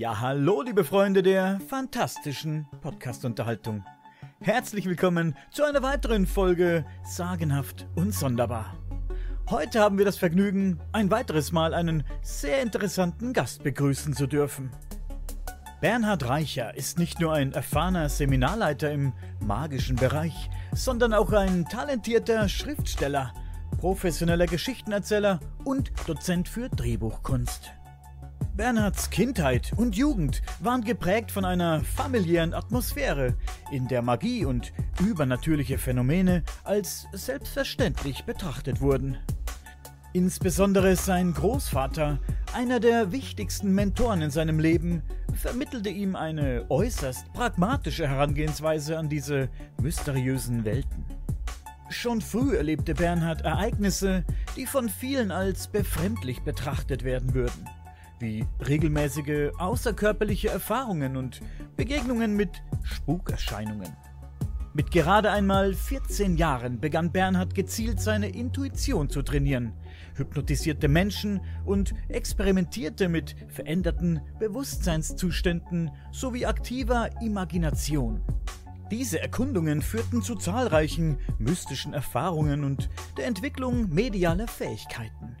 Ja, hallo, liebe Freunde der fantastischen Podcast-Unterhaltung. Herzlich willkommen zu einer weiteren Folge Sagenhaft und Sonderbar. Heute haben wir das Vergnügen, ein weiteres Mal einen sehr interessanten Gast begrüßen zu dürfen. Bernhard Reicher ist nicht nur ein erfahrener Seminarleiter im magischen Bereich, sondern auch ein talentierter Schriftsteller, professioneller Geschichtenerzähler und Dozent für Drehbuchkunst. Bernhards Kindheit und Jugend waren geprägt von einer familiären Atmosphäre, in der Magie und übernatürliche Phänomene als selbstverständlich betrachtet wurden. Insbesondere sein Großvater, einer der wichtigsten Mentoren in seinem Leben, vermittelte ihm eine äußerst pragmatische Herangehensweise an diese mysteriösen Welten. Schon früh erlebte Bernhard Ereignisse, die von vielen als befremdlich betrachtet werden würden wie regelmäßige außerkörperliche Erfahrungen und Begegnungen mit Spukerscheinungen. Mit gerade einmal 14 Jahren begann Bernhard gezielt seine Intuition zu trainieren, hypnotisierte Menschen und experimentierte mit veränderten Bewusstseinszuständen sowie aktiver Imagination. Diese Erkundungen führten zu zahlreichen mystischen Erfahrungen und der Entwicklung medialer Fähigkeiten.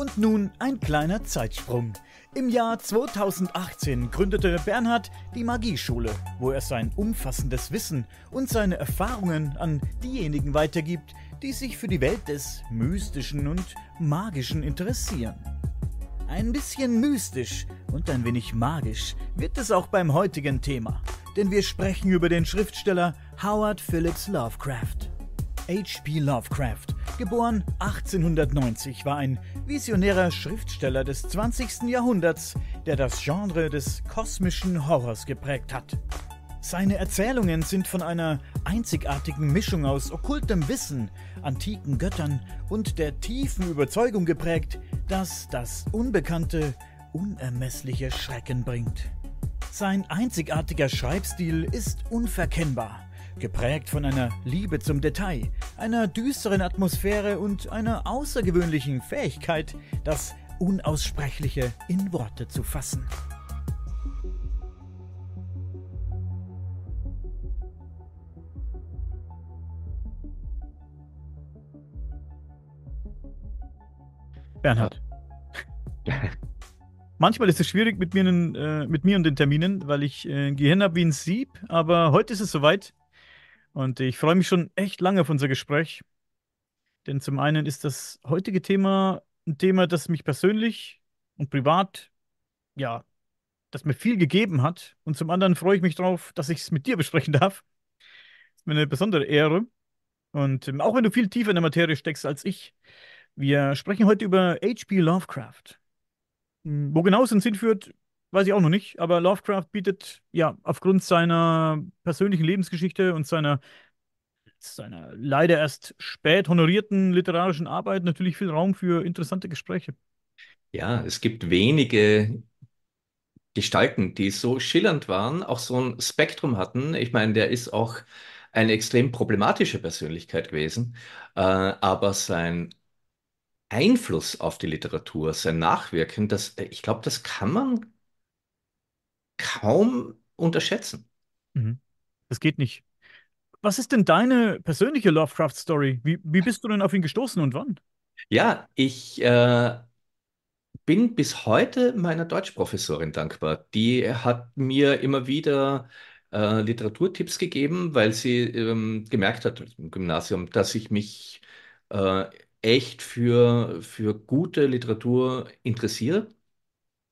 Und nun ein kleiner Zeitsprung. Im Jahr 2018 gründete Bernhard die Magieschule, wo er sein umfassendes Wissen und seine Erfahrungen an diejenigen weitergibt, die sich für die Welt des Mystischen und Magischen interessieren. Ein bisschen mystisch und ein wenig magisch wird es auch beim heutigen Thema, denn wir sprechen über den Schriftsteller Howard Phillips Lovecraft. H.P. Lovecraft, geboren 1890, war ein visionärer Schriftsteller des 20. Jahrhunderts, der das Genre des kosmischen Horrors geprägt hat. Seine Erzählungen sind von einer einzigartigen Mischung aus okkultem Wissen, antiken Göttern und der tiefen Überzeugung geprägt, dass das Unbekannte unermessliche Schrecken bringt. Sein einzigartiger Schreibstil ist unverkennbar geprägt von einer Liebe zum Detail, einer düsteren Atmosphäre und einer außergewöhnlichen Fähigkeit, das Unaussprechliche in Worte zu fassen. Bernhard. Manchmal ist es schwierig mit mir, äh, mit mir und den Terminen, weil ich äh, Gehirn habe wie ein Sieb, aber heute ist es soweit. Und ich freue mich schon echt lange auf unser Gespräch. Denn zum einen ist das heutige Thema ein Thema, das mich persönlich und privat, ja, das mir viel gegeben hat. Und zum anderen freue ich mich darauf, dass ich es mit dir besprechen darf. Das ist mir eine besondere Ehre. Und ähm, auch wenn du viel tiefer in der Materie steckst als ich, wir sprechen heute über H.P. Lovecraft. Hm, wo genau es den Sinn führt, weiß ich auch noch nicht, aber Lovecraft bietet ja aufgrund seiner persönlichen Lebensgeschichte und seiner, seiner leider erst spät honorierten literarischen Arbeit natürlich viel Raum für interessante Gespräche. Ja, es gibt wenige Gestalten, die so schillernd waren, auch so ein Spektrum hatten. Ich meine, der ist auch eine extrem problematische Persönlichkeit gewesen, äh, aber sein Einfluss auf die Literatur, sein Nachwirken, das, ich glaube, das kann man kaum unterschätzen. Mhm. Das geht nicht. Was ist denn deine persönliche Lovecraft-Story? Wie, wie bist du denn auf ihn gestoßen und wann? Ja, ich äh, bin bis heute meiner Deutschprofessorin dankbar. Die hat mir immer wieder äh, Literaturtipps gegeben, weil sie ähm, gemerkt hat im Gymnasium, dass ich mich äh, echt für, für gute Literatur interessiere.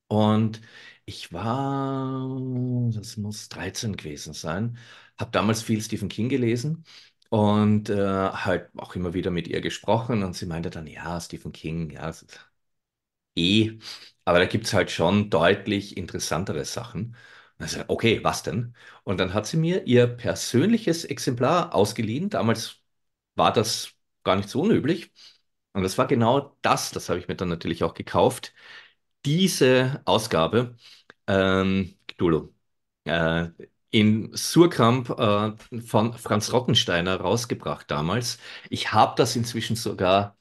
Und ich war, das muss 13 gewesen sein, habe damals viel Stephen King gelesen und äh, halt auch immer wieder mit ihr gesprochen und sie meinte dann, ja, Stephen King, ja, eh, aber da gibt es halt schon deutlich interessantere Sachen. Also, okay, was denn? Und dann hat sie mir ihr persönliches Exemplar ausgeliehen. Damals war das gar nicht so unüblich. Und das war genau das, das habe ich mir dann natürlich auch gekauft. Diese Ausgabe ähm, Cthulhu. Äh, in Surkamp äh, von Franz Rottensteiner rausgebracht damals. Ich habe das inzwischen sogar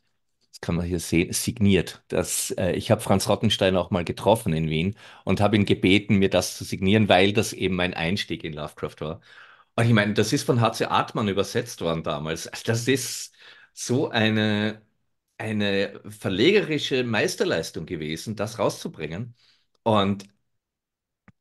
das kann man hier sehen, signiert. Das, äh, ich habe Franz Rottenstein auch mal getroffen in Wien und habe ihn gebeten, mir das zu signieren, weil das eben mein Einstieg in Lovecraft war. Und ich meine, das ist von H.C. Artmann übersetzt worden damals. Also das ist so eine, eine verlegerische Meisterleistung gewesen, das rauszubringen. Und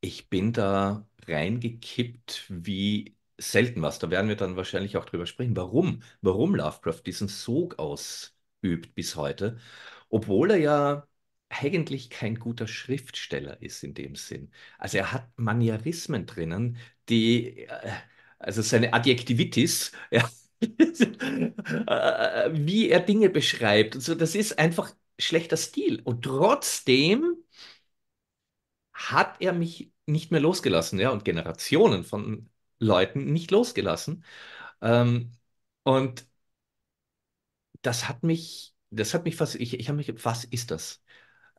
ich bin da reingekippt wie selten was. Da werden wir dann wahrscheinlich auch drüber sprechen, warum, warum Lovecraft diesen Sog ausübt bis heute, obwohl er ja eigentlich kein guter Schriftsteller ist in dem Sinn. Also er hat Manierismen drinnen, die, äh, also seine Adjektivitis, ja, äh, wie er Dinge beschreibt, und so, das ist einfach schlechter Stil. Und trotzdem hat er mich nicht mehr losgelassen, ja, und Generationen von Leuten nicht losgelassen. Ähm, und das hat mich, das hat mich fast, ich, ich habe mich, was ist das?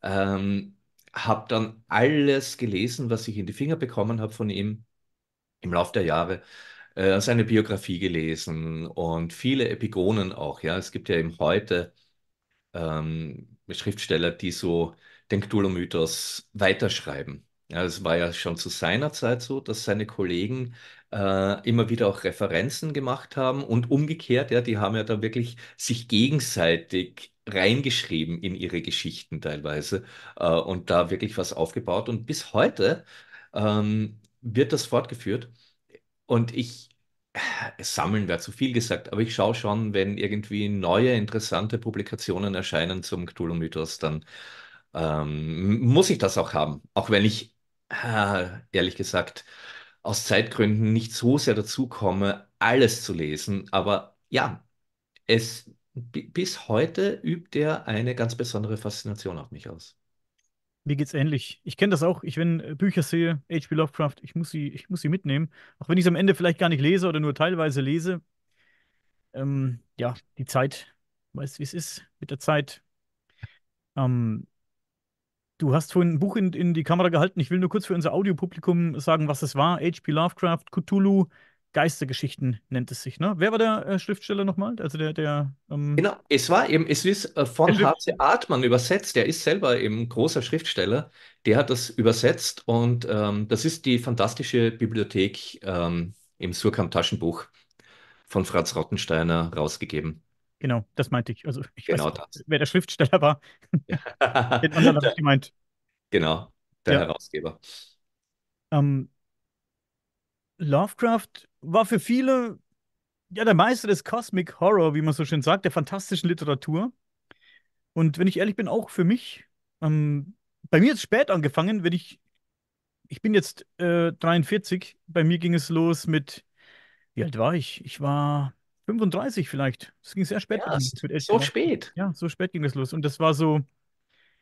Ähm, habe dann alles gelesen, was ich in die Finger bekommen habe von ihm im Laufe der Jahre. Äh, seine Biografie gelesen und viele Epigonen auch. Ja, es gibt ja eben heute ähm, Schriftsteller, die so den Cthulhu-Mythos weiterschreiben. Ja, es war ja schon zu seiner Zeit so, dass seine Kollegen äh, immer wieder auch Referenzen gemacht haben und umgekehrt, ja, die haben ja da wirklich sich gegenseitig reingeschrieben in ihre Geschichten teilweise äh, und da wirklich was aufgebaut. Und bis heute ähm, wird das fortgeführt. Und ich, äh, sammeln wäre zu viel gesagt, aber ich schaue schon, wenn irgendwie neue interessante Publikationen erscheinen zum Cthulhu-Mythos, dann ähm, muss ich das auch haben. Auch wenn ich, äh, ehrlich gesagt, aus Zeitgründen nicht so sehr dazu komme, alles zu lesen. Aber ja, es bis heute übt er eine ganz besondere Faszination auf mich aus. Mir geht's ähnlich. Ich kenne das auch. Ich, wenn äh, Bücher sehe, H.P. Lovecraft, ich muss sie, ich muss sie mitnehmen. Auch wenn ich es am Ende vielleicht gar nicht lese oder nur teilweise lese. Ähm, ja, die Zeit, weißt wie es ist mit der Zeit. Ähm, Du hast vorhin ein Buch in, in die Kamera gehalten. Ich will nur kurz für unser Audiopublikum sagen, was es war. H.P. Lovecraft, Cthulhu, Geistergeschichten nennt es sich. Ne? Wer war der äh, Schriftsteller nochmal? Also der, der ähm, Genau, es war eben, es ist äh, von H.C. Artmann übersetzt. Der ist selber eben großer Schriftsteller. Der hat das übersetzt und ähm, das ist die fantastische Bibliothek ähm, im Surkamp-Taschenbuch von Franz Rottensteiner rausgegeben. Genau, das meinte ich. Also ich Genau weiß nicht, wer der Schriftsteller war. Den anderen habe ich gemeint. genau, der Ja. Herausgeber. Ähm, Lovecraft war für viele ja der Meister des Cosmic Horror, wie man so schön sagt, der fantastischen Literatur. Und wenn ich ehrlich bin, auch für mich. Ähm, bei mir ist es spät angefangen, wenn ich, ich bin jetzt äh, 43, bei mir ging es los mit, wie alt war ich? Ich war 35 vielleicht. Es ging sehr spät los mit H.P. so spät. Ja, so spät ging es los. Und das war so,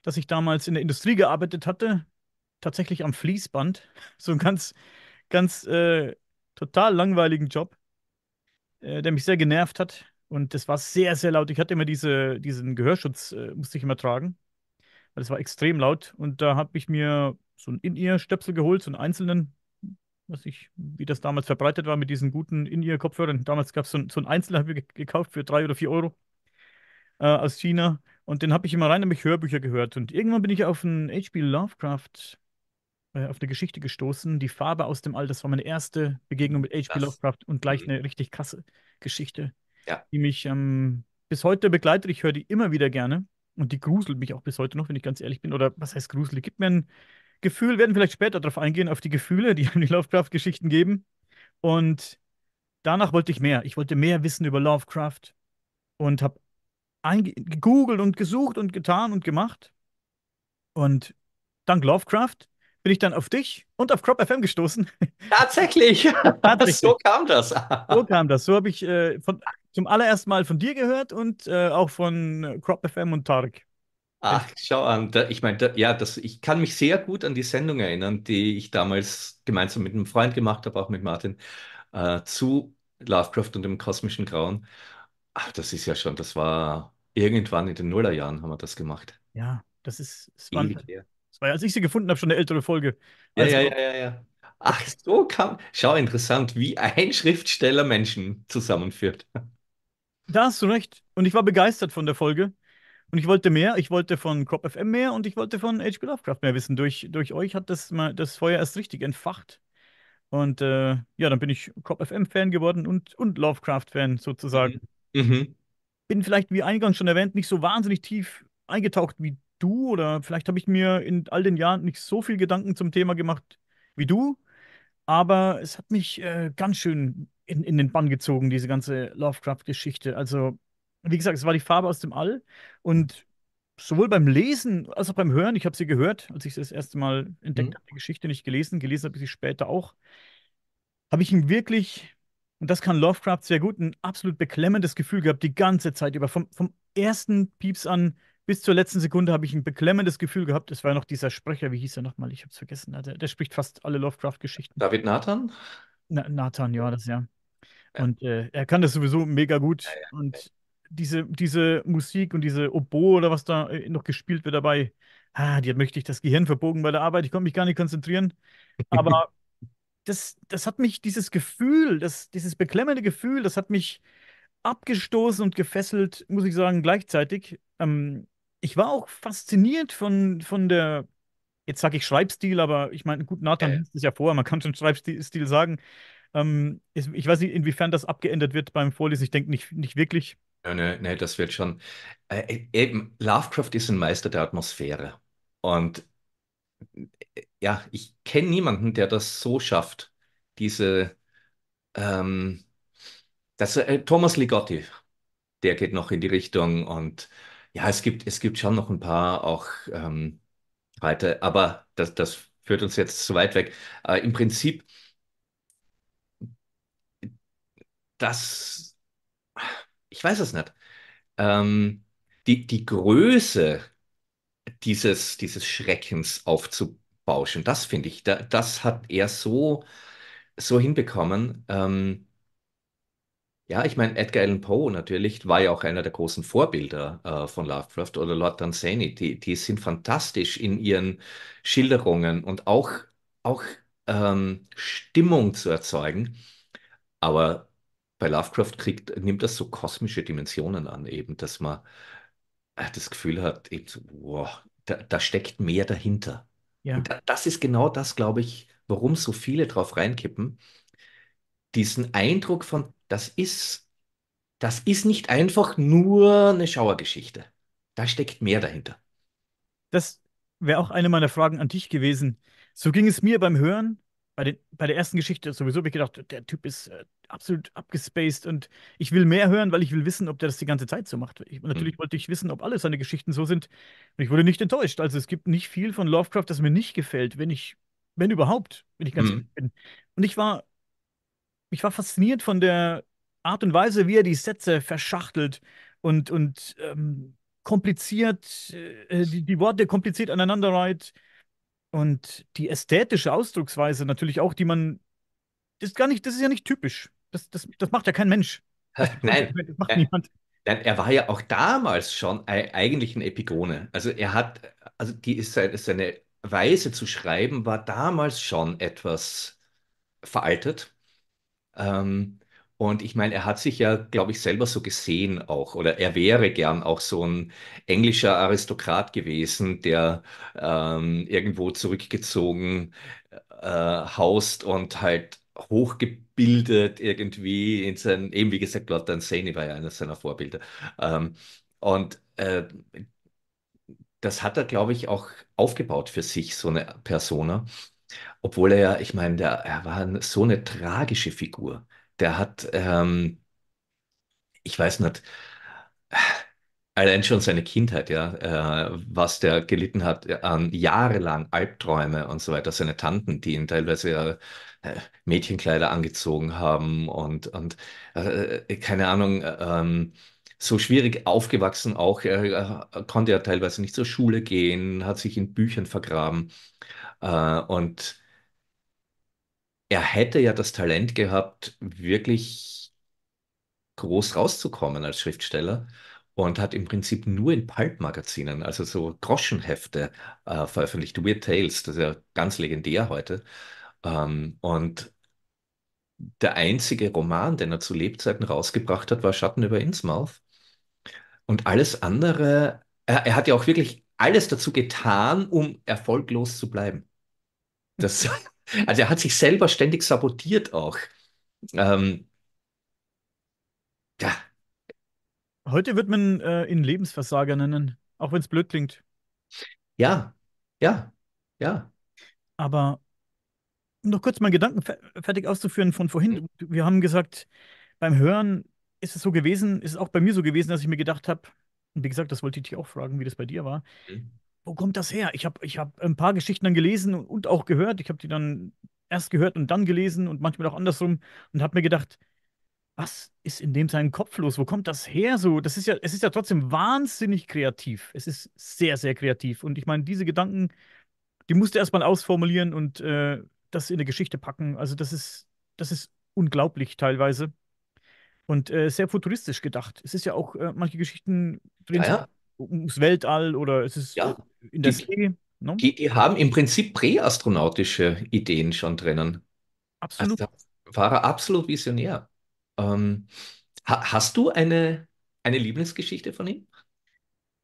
dass ich damals in der Industrie gearbeitet hatte, tatsächlich am Fließband. So ein ganz, ganz äh, total langweiligen Job, äh, der mich sehr genervt hat. Und das war sehr, sehr laut. Ich hatte immer diese, diesen Gehörschutz, äh, musste ich immer tragen, weil es war extrem laut. Und da habe ich mir so einen In-Ear-Stöpsel geholt, so einen einzelnen, was ich, wie das damals verbreitet war mit diesen guten In-Ear-Kopfhörern. Damals gab es so, so einen einzelnen, habe ich ge- gekauft für drei oder vier Euro äh, aus China. Und den habe ich immer rein, habe ich Hörbücher gehört. Und irgendwann bin ich auf einen H.P. Lovecraft, äh, auf eine Geschichte gestoßen. Die Farbe aus dem All. Das war meine erste Begegnung mit H.P. Lovecraft und gleich mhm. eine richtig krasse Geschichte, ja, die mich ähm, bis heute begleitet. Ich höre die immer wieder gerne. Und die gruselt mich auch bis heute noch, wenn ich ganz ehrlich bin. Oder was heißt gruselig? Gibt mir ein Gefühl, werden vielleicht später darauf eingehen, auf die Gefühle, die die Lovecraft-Geschichten geben. Und danach wollte ich mehr. Ich wollte mehr wissen über Lovecraft und habe gegoogelt und gesucht und getan und gemacht. Und dank Lovecraft bin ich dann auf dich und auf Crop FM gestoßen. tatsächlich. So Tatsächlich. kam das. So kam das. So habe ich äh, von, zum allerersten Mal von dir gehört und äh, auch von Crop FM und Tarek. Ach, schau an. Da, ich meine, da, ja, das, ich kann mich sehr gut an die Sendung erinnern, die ich damals gemeinsam mit einem Freund gemacht habe, auch mit Martin, äh, zu Lovecraft und dem kosmischen Grauen. Ach, das ist ja schon, das war irgendwann in den Nullerjahren haben wir das gemacht. Ja, das ist, es war, es war, als ich sie gefunden habe, schon eine ältere Folge. Ja, Also, ja, ja, ja, ja. Ach, so kam. Schau, interessant, wie ein Schriftsteller Menschen zusammenführt. da hast du recht. Und ich war begeistert von der Folge. Und ich wollte mehr, ich wollte von Crop FM mehr und ich wollte von H.P. Lovecraft mehr wissen. Durch, durch euch hat das mal das Feuer erst richtig entfacht. Und äh, ja, dann bin ich Crop FM-Fan geworden und, und Lovecraft-Fan sozusagen. Mhm. Mhm. Bin vielleicht, wie eingangs schon erwähnt, nicht so wahnsinnig tief eingetaucht wie du oder vielleicht habe ich mir in all den Jahren nicht so viel Gedanken zum Thema gemacht wie du. Aber es hat mich äh, ganz schön in, in den Bann gezogen, diese ganze Lovecraft-Geschichte. Also, wie gesagt, es war die Farbe aus dem All. Und sowohl beim Lesen als auch beim Hören, ich habe sie gehört, als ich sie das erste Mal entdeckt Mhm. habe, die Geschichte nicht gelesen, gelesen habe ich sie später auch, habe ich ihm wirklich, und das kann Lovecraft sehr gut, ein absolut beklemmendes Gefühl gehabt, die ganze Zeit über. Vom, vom ersten Pieps an bis zur letzten Sekunde habe ich ein beklemmendes Gefühl gehabt. Es war noch dieser Sprecher, wie hieß er nochmal? Ich habe es vergessen. Der, der spricht fast alle Lovecraft-Geschichten. David Nathan? Na, Nathan, ja, das ja. Ja. Und äh, er kann das sowieso mega gut. Und diese, diese Musik und diese Oboe oder was da äh, noch gespielt wird dabei, ah, die hat möchte ich das Gehirn verbogen bei der Arbeit. Ich konnte mich gar nicht konzentrieren. Aber das, das hat mich, dieses Gefühl, das, dieses beklemmende Gefühl, das hat mich abgestoßen und gefesselt, muss ich sagen, gleichzeitig. Ähm, ich war auch fasziniert von, von der, jetzt sage ich Schreibstil, aber ich meine, gut, Nathan liest es ja vor, man kann schon Schreibstil Stil sagen. Ähm, ich weiß nicht, inwiefern das abgeändert wird beim Vorlesen. Ich denke nicht, nicht wirklich. Ja, ne, ne, das wird schon. Äh, eben, Lovecraft ist ein Meister der Atmosphäre. Und äh, ja, ich kenne niemanden, der das so schafft. Diese, ähm, das, äh, Thomas Ligotti, der geht noch in die Richtung. Und ja, es gibt, es gibt schon noch ein paar auch ähm, weiter, aber das, das führt uns jetzt zu weit weg. Äh, im Prinzip, das, ich weiß es nicht. Ähm, die, die Größe. dieses, dieses Schreckens aufzubauschen. Das finde ich, da, das hat er so, so hinbekommen. Ähm, ja, ich meine, Edgar Allan Poe natürlich war ja auch einer der großen Vorbilder äh, von Lovecraft oder Lord Dunsany. Die, die sind fantastisch in ihren Schilderungen und auch, auch ähm, Stimmung zu erzeugen. Aber bei Lovecraft kriegt, nimmt das so kosmische Dimensionen an, eben, dass man äh, das Gefühl hat, eben so, wow, da, da steckt mehr dahinter. Ja, Und da, das ist genau das, glaube ich, warum so viele drauf reinkippen. Diesen Eindruck von, das ist, das ist nicht einfach nur eine Schauergeschichte. Da steckt mehr dahinter. das wäre auch eine meiner Fragen an dich gewesen. So ging es mir beim Hören. Bei den, bei der ersten Geschichte sowieso habe ich gedacht, der Typ ist äh, absolut abgespaced und ich will mehr hören, weil ich will wissen, ob der das die ganze Zeit so macht. Ich, natürlich wollte ich wissen, ob alle seine Geschichten so sind. Und ich wurde nicht enttäuscht. Also es gibt nicht viel von Lovecraft, das mir nicht gefällt, wenn ich, wenn überhaupt, wenn ich ganz Hm. ehrlich bin. Und ich war ich war fasziniert von der Art und Weise, wie er die Sätze verschachtelt und, und ähm, kompliziert, äh, die, die Worte kompliziert aneinander reiht und die ästhetische Ausdrucksweise natürlich auch, die man, das ist gar nicht, das ist ja nicht typisch. Das, das, das macht ja kein Mensch. Das Nein, das macht äh, niemand. nein, er war ja auch damals schon ei- eigentlich ein Epigone. Also er hat, also die, seine, seine Weise zu schreiben war damals schon etwas veraltet. Ähm, und ich meine, er hat sich ja, glaube ich, selber so gesehen auch, oder er wäre gern auch so ein englischer Aristokrat gewesen, der ähm, irgendwo zurückgezogen äh, haust und halt hochgebildet irgendwie in sein, eben wie gesagt, Lord Dunsany war ja eines seiner Vorbilder. Ähm, und äh, das hat er, glaube ich, auch aufgebaut für sich, so eine Persona. Obwohl er ja, ich meine, er war so eine tragische Figur. Der hat, ähm, ich weiß nicht, allein schon seine Kindheit, ja, äh, was der gelitten hat an jahrelang Albträume und so weiter. Seine Tanten, die ihn teilweise äh, Mädchenkleider angezogen haben und, und äh, keine Ahnung, ähm, so schwierig aufgewachsen auch. Er, er konnte ja teilweise nicht zur Schule gehen, hat sich in Büchern vergraben. Äh, und er hätte ja das Talent gehabt, wirklich groß rauszukommen als Schriftsteller und hat im Prinzip nur in Pulp-Magazinen, also so Groschenhefte, äh, veröffentlicht. Weird Tales, das ist ja ganz legendär heute. Ähm, und der einzige Roman, den er zu Lebzeiten rausgebracht hat, war Schatten über Innsmouth. Und alles andere. er, er hat ja auch wirklich alles dazu getan, um erfolglos zu bleiben. Das, also er hat sich selber ständig sabotiert auch. Ähm, ja, Heute wird man äh, ihn Lebensversager nennen, auch wenn es blöd klingt. ja, ja, ja. Aber um noch kurz meinen Gedanken fe fertig auszuführen von vorhin. Wir haben gesagt, beim Hören ist es so gewesen, ist es auch bei mir so gewesen, dass ich mir gedacht habe, und wie gesagt, das wollte ich dich auch fragen, wie das bei dir war. Wo kommt das her? Ich habe ich hab ein paar Geschichten dann gelesen und, auch gehört. Ich habe die dann erst gehört und dann gelesen und manchmal auch andersrum und habe mir gedacht, was ist in dem seinen Kopf los? Wo kommt das her? So, das ist ja, es ist ja trotzdem wahnsinnig kreativ. Es ist sehr, sehr kreativ. Und ich meine, diese Gedanken, die musst du erstmal ausformulieren und äh, das in eine Geschichte packen. Also, das ist, das ist unglaublich teilweise. Und äh, sehr futuristisch gedacht. Es ist ja auch, äh, manche Geschichten drehen Ja, sich ja, ums Weltall oder es ist äh, ja. in der Die, See. Ne? die, die haben im Prinzip präastronautische Ideen schon drinnen. Also Absolut. da war er absolut visionär. Ähm, ha, hast du eine, eine Lieblingsgeschichte von ihm?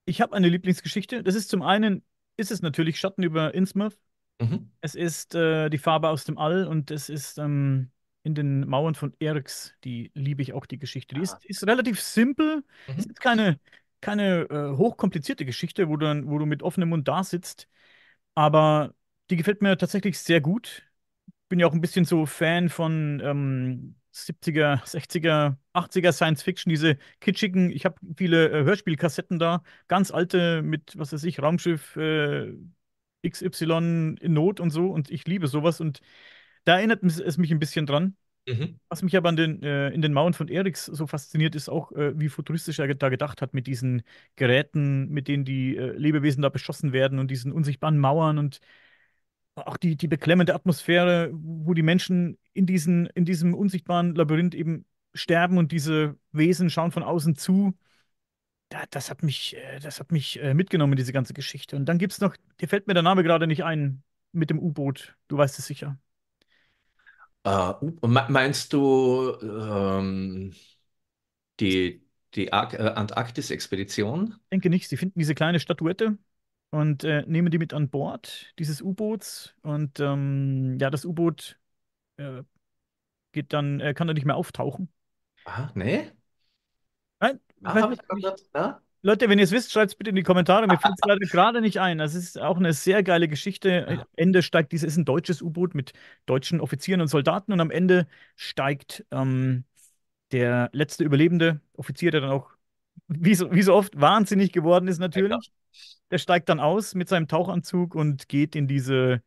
Ich habe eine Lieblingsgeschichte. Das ist zum einen, ist es natürlich Schatten über Innsmouth. Mhm. Es ist äh, die Farbe aus dem All und es ist ähm, in den Mauern von Erx. Die liebe ich auch, die Geschichte. Die Ah, ist, ist relativ simpel. Es mhm. ist keine, keine äh, hochkomplizierte Geschichte, wo du, dann, wo du mit offenem Mund da sitzt. Aber die gefällt mir tatsächlich sehr gut. Bin ja auch ein bisschen so Fan von ähm, 70er, 60er, 80er Science Fiction, diese kitschigen. Ich habe viele äh, Hörspielkassetten da, ganz alte mit, was weiß ich, Raumschiff äh, XY in Not und so. Und ich liebe sowas. Und da erinnert es es mich ein bisschen dran. Mhm. Was mich aber den, äh, in den Mauern von Eriks so fasziniert, ist auch, äh, wie futuristisch er da gedacht hat mit diesen Geräten, mit denen die äh, Lebewesen da beschossen werden und diesen unsichtbaren Mauern und auch die, die beklemmende Atmosphäre, wo die Menschen in diesen, in diesem unsichtbaren Labyrinth eben sterben und diese Wesen schauen von außen zu. Da, das hat mich, äh, das hat mich äh, mitgenommen, diese ganze Geschichte. Und dann gibt es noch, dir fällt mir der Name gerade nicht ein, mit dem U-Boot. Du weißt es sicher. Äh, me- meinst du ähm, die, die äh, Antarktis-Expedition? Denke nicht, sie finden diese kleine Statuette und äh, nehmen die mit an Bord dieses U-Boots. Und ähm, ja, das U-Boot äh, geht dann, äh, kann dann nicht mehr auftauchen. Ah, nee? Nein, Ah, ich ich. Ja? Leute, wenn ihr es wisst, schreibt es bitte in die Kommentare. Mir fällt es gerade nicht ein. Das ist auch eine sehr geile Geschichte. Am. Ende steigt dieses, ist ein deutsches U-Boot mit deutschen Offizieren und Soldaten und am Ende steigt ähm, der letzte überlebende Offizier, der dann auch, wie so, wie so oft, wahnsinnig geworden ist natürlich. Der steigt dann aus mit seinem Tauchanzug und geht in diese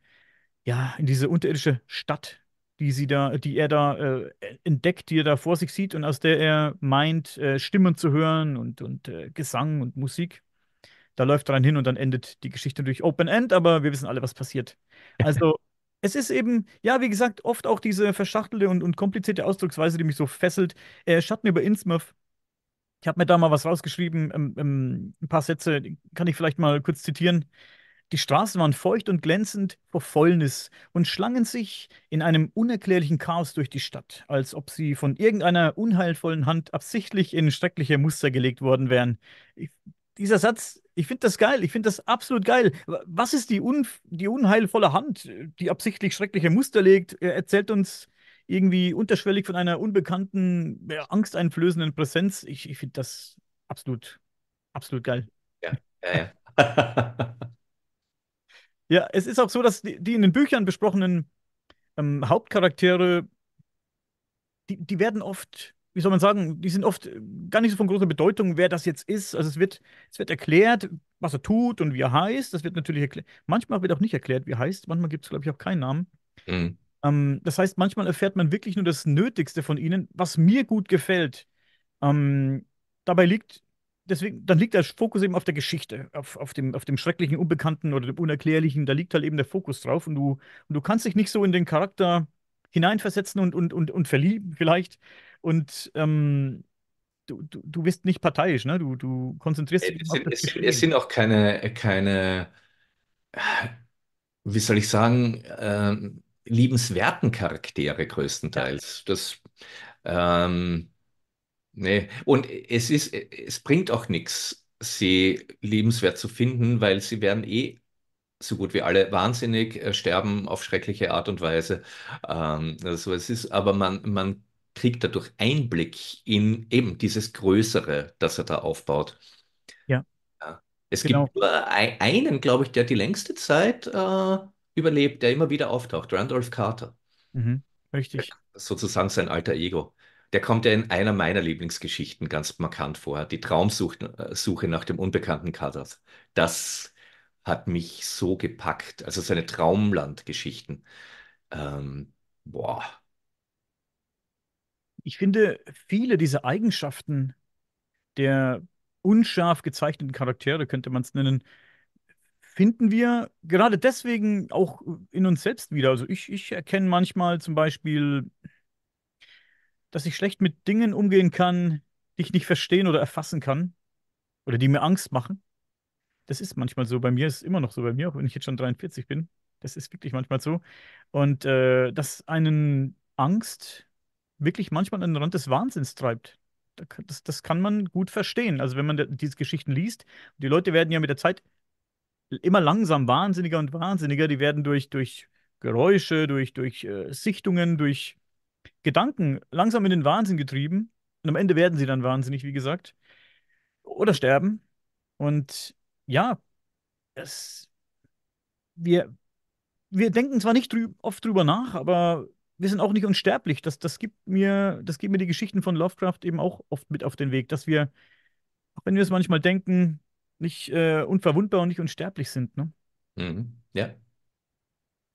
ja, in diese unterirdische Stadt, die sie da, die er da äh, entdeckt, die er da vor sich sieht und aus der er meint, äh, Stimmen zu hören und, und äh, Gesang und Musik. Da läuft er dann hin und dann endet die Geschichte durch Open End, aber wir wissen alle, was passiert. Also, es ist eben, ja, wie gesagt, oft auch diese verschachtelte und, und komplizierte Ausdrucksweise, die mich so fesselt. Äh, Schatten über Innsmouth. Ich habe mir da mal was rausgeschrieben, ähm, ähm, ein paar Sätze, kann ich vielleicht mal kurz zitieren. Die Straßen waren feucht und glänzend vor Fäulnis und schlangen sich in einem unerklärlichen Chaos durch die Stadt, als ob sie von irgendeiner unheilvollen Hand absichtlich in schreckliche Muster gelegt worden wären. Ich, dieser Satz, ich finde das geil, ich finde das absolut geil. Was ist die, un, die unheilvolle Hand, die absichtlich schreckliche Muster legt? Er erzählt uns irgendwie unterschwellig von einer unbekannten, ja, angsteinflößenden Präsenz. Ich, ich finde das absolut, absolut geil. Ja, ja, ja. Ja, es ist auch so, dass die, die in den Büchern besprochenen ähm, Hauptcharaktere, die, die werden oft, wie soll man sagen, die sind oft äh, gar nicht so von großer Bedeutung, wer das jetzt ist. Also es wird, es wird erklärt, was er tut und wie er heißt. Das wird natürlich erklärt. Manchmal wird auch nicht erklärt, wie er heißt. Manchmal gibt es, glaube ich, auch keinen Namen. Hm. Ähm, das heißt, manchmal erfährt man wirklich nur das Nötigste von ihnen, was mir gut gefällt. Ähm, dabei liegt, deswegen, dann liegt der Fokus eben auf der Geschichte, auf, auf dem, auf dem Schrecklichen, Unbekannten oder dem Unerklärlichen. Da liegt halt eben der Fokus drauf und du, und du kannst dich nicht so in den Charakter hineinversetzen und, und, und, und verlieben vielleicht. Und ähm, du, du, du bist nicht parteiisch, ne? Du, du konzentrierst dich Es auf sind, das es sind, es sind auch keine, keine, wie soll ich sagen, ähm, liebenswerten Charaktere Ja, größtenteils. Das, ähm, nee. Und es ist, es bringt auch nichts, sie liebenswert zu finden, weil sie werden eh so gut wie alle wahnsinnig, äh, sterben auf schreckliche Art und Weise. Ähm, also es ist, aber man, man kriegt dadurch Einblick in eben dieses Größere, das er da aufbaut. Ja, Ja. Es genau. gibt nur ei- einen, glaube ich, der die längste Zeit äh, überlebt, der immer wieder auftaucht, Randolph Carter. Mhm. Richtig. sozusagen sein alter Ego. Der kommt ja in einer meiner Lieblingsgeschichten ganz markant vor, die Traumsuche äh, nach dem unbekannten Kadat. Das hat mich so gepackt, also seine Traumlandgeschichten. Ähm, boah, Ich finde, viele dieser Eigenschaften der unscharf gezeichneten Charaktere, könnte man es nennen, finden wir gerade deswegen auch in uns selbst wieder. Also ich, ich erkenne manchmal zum Beispiel, dass ich schlecht mit Dingen umgehen kann, die ich nicht verstehen oder erfassen kann oder die mir Angst machen. Das ist manchmal so. Bei mir ist immer noch so bei mir, auch wenn ich jetzt schon 43 bin. Das ist wirklich manchmal so. Und äh, dass einen Angst wirklich manchmal an den Rand des Wahnsinns treibt. Das, das kann man gut verstehen. Also wenn man diese Geschichten liest, die Leute werden ja mit der Zeit immer langsam wahnsinniger und wahnsinniger. Die werden durch, durch Geräusche, durch, durch äh, Sichtungen, durch Gedanken langsam in den Wahnsinn getrieben. Und am Ende werden sie dann wahnsinnig, wie gesagt, oder sterben. Und ja, es, wir, wir denken zwar nicht drü oft drüber nach, aber wir sind auch nicht unsterblich. Das, das gibt mir, das gibt mir die Geschichten von Lovecraft eben auch oft mit auf den Weg, dass wir, auch wenn wir es manchmal denken, nicht äh, unverwundbar und nicht unsterblich sind, ne? mhm. Ja,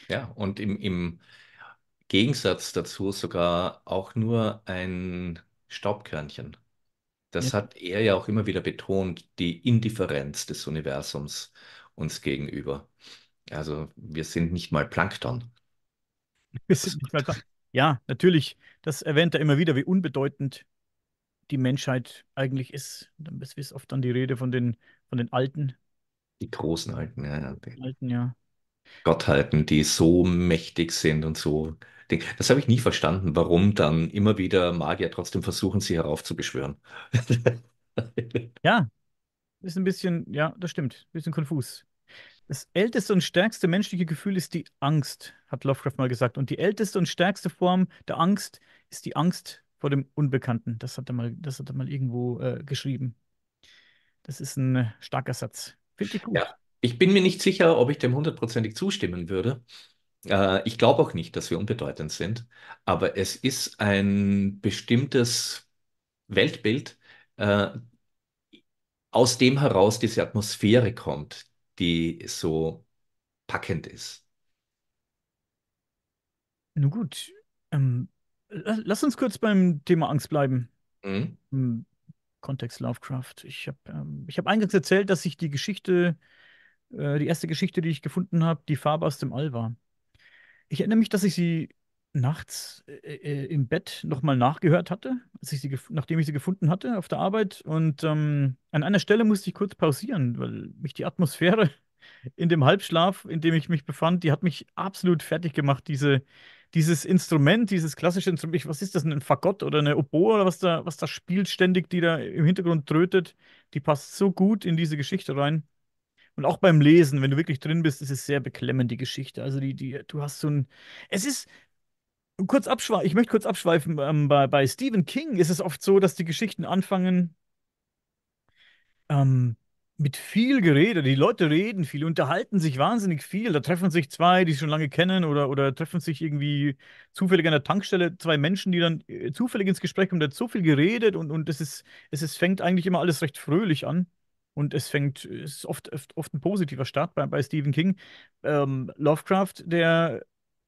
ja. Und im, im Gegensatz dazu sogar auch nur ein Staubkörnchen. Ja, Das hat er ja auch immer wieder betont, die Indifferenz des Universums uns gegenüber. Also wir sind nicht mal Plankton. wir sind nicht mal. Ja, natürlich, das erwähnt er immer wieder, wie unbedeutend die Menschheit eigentlich ist. Dann ist ist oft dann die Rede von den, von den Alten, die Großen halten, ja, ja, die Alten, ja. Gottheiten, die so mächtig sind und so. Ding. Das habe ich nie verstanden, warum dann immer wieder Magier trotzdem versuchen, sie heraufzubeschwören. Ja, ist ein bisschen, ja, das stimmt, ein bisschen konfus. Das älteste und stärkste menschliche Gefühl ist die Angst, hat Lovecraft mal gesagt. Und die älteste und stärkste Form der Angst ist die Angst vor dem Unbekannten. Das hat er mal, das hat er mal irgendwo äh, geschrieben. Das ist ein äh, starker Satz. Finde ich Ja, gut. Ich bin mir nicht sicher, ob ich dem hundertprozentig zustimmen würde. Äh, ich glaube auch nicht, dass wir unbedeutend sind, aber es ist ein bestimmtes Weltbild, äh, aus dem heraus diese Atmosphäre kommt, die so packend ist. Nun gut. Ähm, la- lass uns kurz beim Thema Angst bleiben. Mhm. Im Kontext Lovecraft. Ich habe ähm, ich hab eingangs erzählt, dass ich die Geschichte, äh, die erste Geschichte, die ich gefunden habe, die Farbe aus dem All war. Ich erinnere mich, dass ich sie nachts äh, äh, im Bett nochmal nachgehört hatte, als ich sie nachdem ich sie gefunden hatte auf der Arbeit. Und ähm, an einer Stelle musste ich kurz pausieren, weil mich die Atmosphäre in dem Halbschlaf, in dem ich mich befand, die hat mich absolut fertig gemacht. Diese, dieses Instrument, dieses klassische Instrument, was ist das, ein Fagott oder eine Oboe oder was da, was da spielt ständig, die da im Hintergrund trötet, die passt so gut in diese Geschichte rein. Und auch beim Lesen, wenn du wirklich drin bist, ist es sehr beklemmend, die Geschichte. Also die, die, du hast so ein. Es ist kurz abschweifen, ich möchte kurz abschweifen. Ähm, bei, bei Stephen King ist es oft so, dass die Geschichten anfangen ähm, mit viel Gerede. Die Leute reden viel, unterhalten sich wahnsinnig viel. Da treffen sich zwei, die sich schon lange kennen, oder, oder treffen sich irgendwie zufällig an der Tankstelle zwei Menschen, die dann äh, zufällig ins Gespräch kommen. Da wird so viel geredet und, und es ist, es ist, fängt eigentlich immer alles recht fröhlich an. Und es fängt, es ist oft, oft, oft ein positiver Start bei, bei Stephen King. Ähm, Lovecraft, der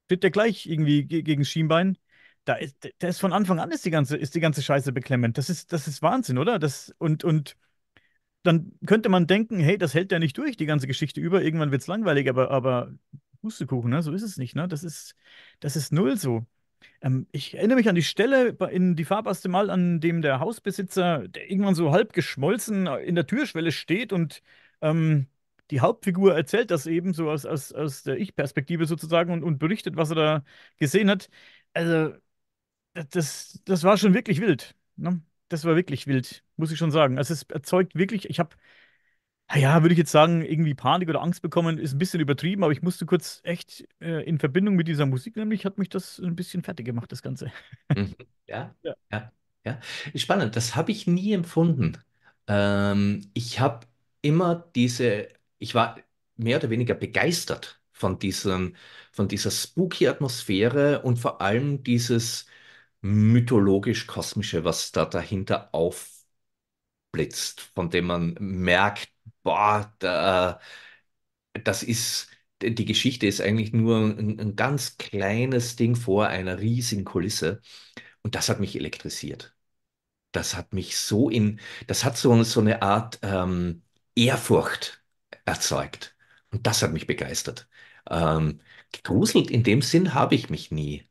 tritt der gleich irgendwie ge gegen Schienbein. Da ist, der ist von Anfang an ist die ganze, ist die ganze Scheiße beklemmend. Das ist, das ist Wahnsinn, oder? Das, und, und dann könnte man denken, hey, das hält ja nicht durch, die ganze Geschichte über. Irgendwann wird es langweilig, aber, aber Pustekuchen, ne? So ist es nicht, ne? Das ist, das ist null so. Ähm, ich erinnere mich an die Stelle in Die dem All, an dem der Hausbesitzer, der irgendwann so halb geschmolzen in der Türschwelle steht und ähm, die Hauptfigur erzählt das eben so aus, aus, aus der Ich-Perspektive sozusagen und, und berichtet, was er da gesehen hat. Also, das, das war schon wirklich wild. Ne? das war wirklich wild, muss ich schon sagen. Also es erzeugt wirklich, ich habe, ja, würde ich jetzt sagen, irgendwie Panik oder Angst bekommen, ist ein bisschen übertrieben, aber ich musste kurz echt äh, in Verbindung mit dieser Musik, nämlich hat mich das ein bisschen fertig gemacht, das Ganze. Mhm. Ja, Ja. ja, ja. Spannend, das habe ich nie empfunden. Ähm, ich habe immer diese, ich war mehr oder weniger begeistert von diesem, von dieser spooky Atmosphäre und vor allem dieses mythologisch-kosmische, was da dahinter aufblitzt, von dem man merkt, boah, da, das ist, die Geschichte ist eigentlich nur ein, ein ganz kleines Ding vor einer riesigen Kulisse. Und das hat mich elektrisiert. Das hat mich so in, das hat so, so eine Art ähm, Ehrfurcht erzeugt. Und das hat mich begeistert. Ähm, gegruselt in dem Sinn habe ich mich nie.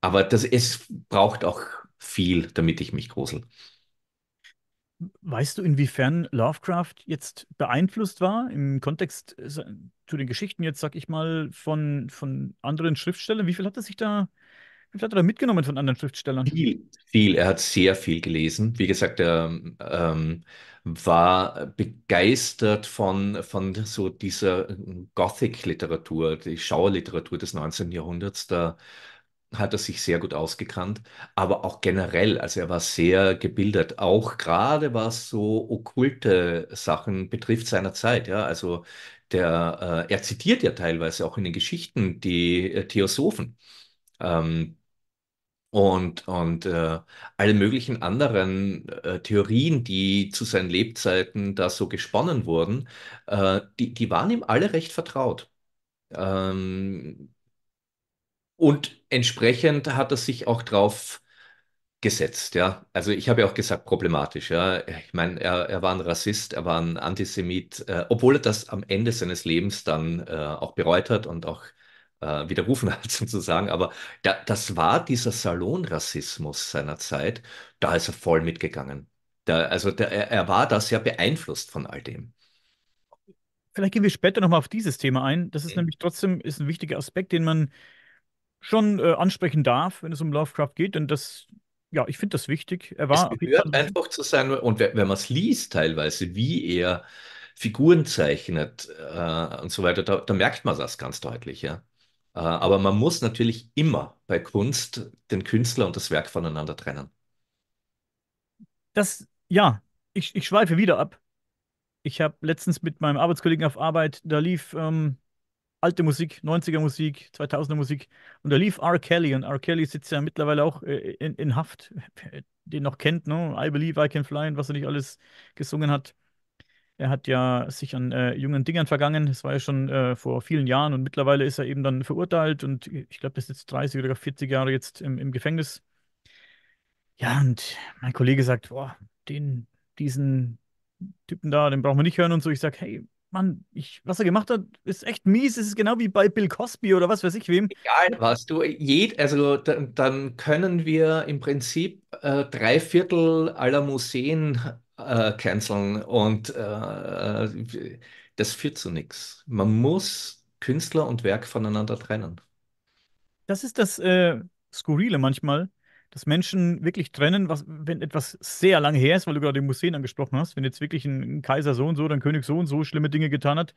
Aber das, es braucht auch viel, damit ich mich grusel. Weißt du, inwiefern Lovecraft jetzt beeinflusst war im Kontext äh, zu den Geschichten jetzt, sag ich mal, von, von anderen Schriftstellern? Wie viel hat er sich da, wie viel hat er da mitgenommen von anderen Schriftstellern? Viel, viel. Er hat sehr viel gelesen. Wie gesagt, er ähm, war begeistert von, von so dieser Gothic-Literatur, die Schauerliteratur des 19. Jahrhunderts. Da hat er sich sehr gut ausgekannt, aber auch generell, also er war sehr gebildet, auch gerade was so okkulte Sachen betrifft seiner Zeit, ja, also der, äh, er zitiert ja teilweise auch in den Geschichten die äh, Theosophen. Ähm, und, und äh, alle möglichen anderen äh, Theorien, die zu seinen Lebzeiten da so gesponnen wurden, äh, die, die waren ihm alle recht vertraut. Ähm, und entsprechend hat er sich auch drauf gesetzt, ja. Also ich habe ja auch gesagt, problematisch, ja. Ich meine, er, er war ein Rassist, er war ein Antisemit, äh, obwohl er das am Ende seines Lebens dann äh, auch bereut hat und auch äh, widerrufen hat, sozusagen. Aber da, das war dieser Salonrassismus seiner Zeit, da ist er voll mitgegangen. Da, also der, er, er war da sehr beeinflusst von all dem. Vielleicht gehen wir später nochmal auf dieses Thema ein. Das ist nämlich trotzdem ist ein wichtiger Aspekt, den man schon äh, ansprechen darf, wenn es um Lovecraft geht. Denn das, ja, ich finde das wichtig. Er Es war Fall. gehört einfach zu sein, und wenn wenn man es liest teilweise, wie er Figuren zeichnet äh, und so weiter, da, da merkt man das ganz deutlich, ja. Äh, aber man muss natürlich immer bei Kunst den Künstler und das Werk voneinander trennen. Das, ja, ich, ich schweife wieder ab. Ich habe letztens mit meinem Arbeitskollegen auf Arbeit, da lief ähm, alte Musik, 90er Musik, 2000er Musik. Und da lief R. Kelly. Und R. Kelly sitzt ja mittlerweile auch äh, in, in Haft. Den noch kennt, ne? I Believe I Can Fly und was er nicht alles gesungen hat. Er hat ja sich an äh, jungen Dingern vergangen. Das war ja schon äh, vor vielen Jahren. Und mittlerweile ist er eben dann verurteilt. Und ich glaube, das ist jetzt 30 oder 40 Jahre jetzt im, im Gefängnis. Ja, und mein Kollege sagt, boah, den, diesen Typen da, den brauchen wir nicht hören und so. Ich sage, hey, Mann, ich, was er gemacht hat, ist echt mies. Es ist genau wie bei Bill Cosby oder was weiß ich wem. Egal was du, jed, also dann, dann können wir im Prinzip äh, drei Viertel aller Museen äh, canceln und äh, das führt zu nichts. Man muss Künstler und Werk voneinander trennen. Das ist das äh, Skurrile manchmal, dass Menschen wirklich trennen, was, wenn etwas sehr lange her ist, weil du gerade die Museen angesprochen hast, wenn jetzt wirklich ein, ein Kaiser so und so oder ein König so und so schlimme Dinge getan hat,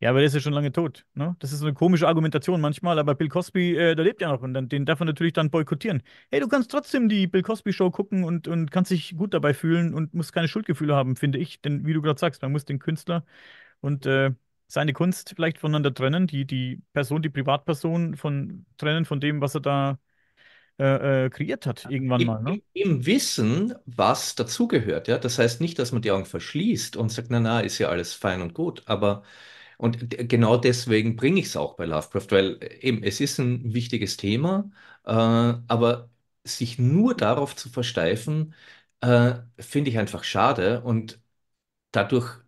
ja, aber der ist ja schon lange tot. Ne? Das ist so eine komische Argumentation manchmal, aber Bill Cosby, äh, der lebt ja noch und dann, den darf man natürlich dann boykottieren. Hey, du kannst trotzdem die Bill Cosby Show gucken und, und kannst dich gut dabei fühlen und musst keine Schuldgefühle haben, finde ich. Denn wie du gerade sagst, man muss den Künstler und äh, seine Kunst vielleicht voneinander trennen, die, die Person, die Privatperson von trennen von dem, was er da äh, äh, kreiert hat, irgendwann Im, mal, ne? im, Wissen, was dazugehört, ja. Das heißt nicht, dass man die Augen verschließt und sagt, na, na, ist ja alles fein und gut, aber und genau deswegen bringe ich es auch bei Lovecraft, weil äh, eben es ist ein wichtiges Thema, äh, aber sich nur darauf zu versteifen, äh, finde ich einfach schade und dadurch,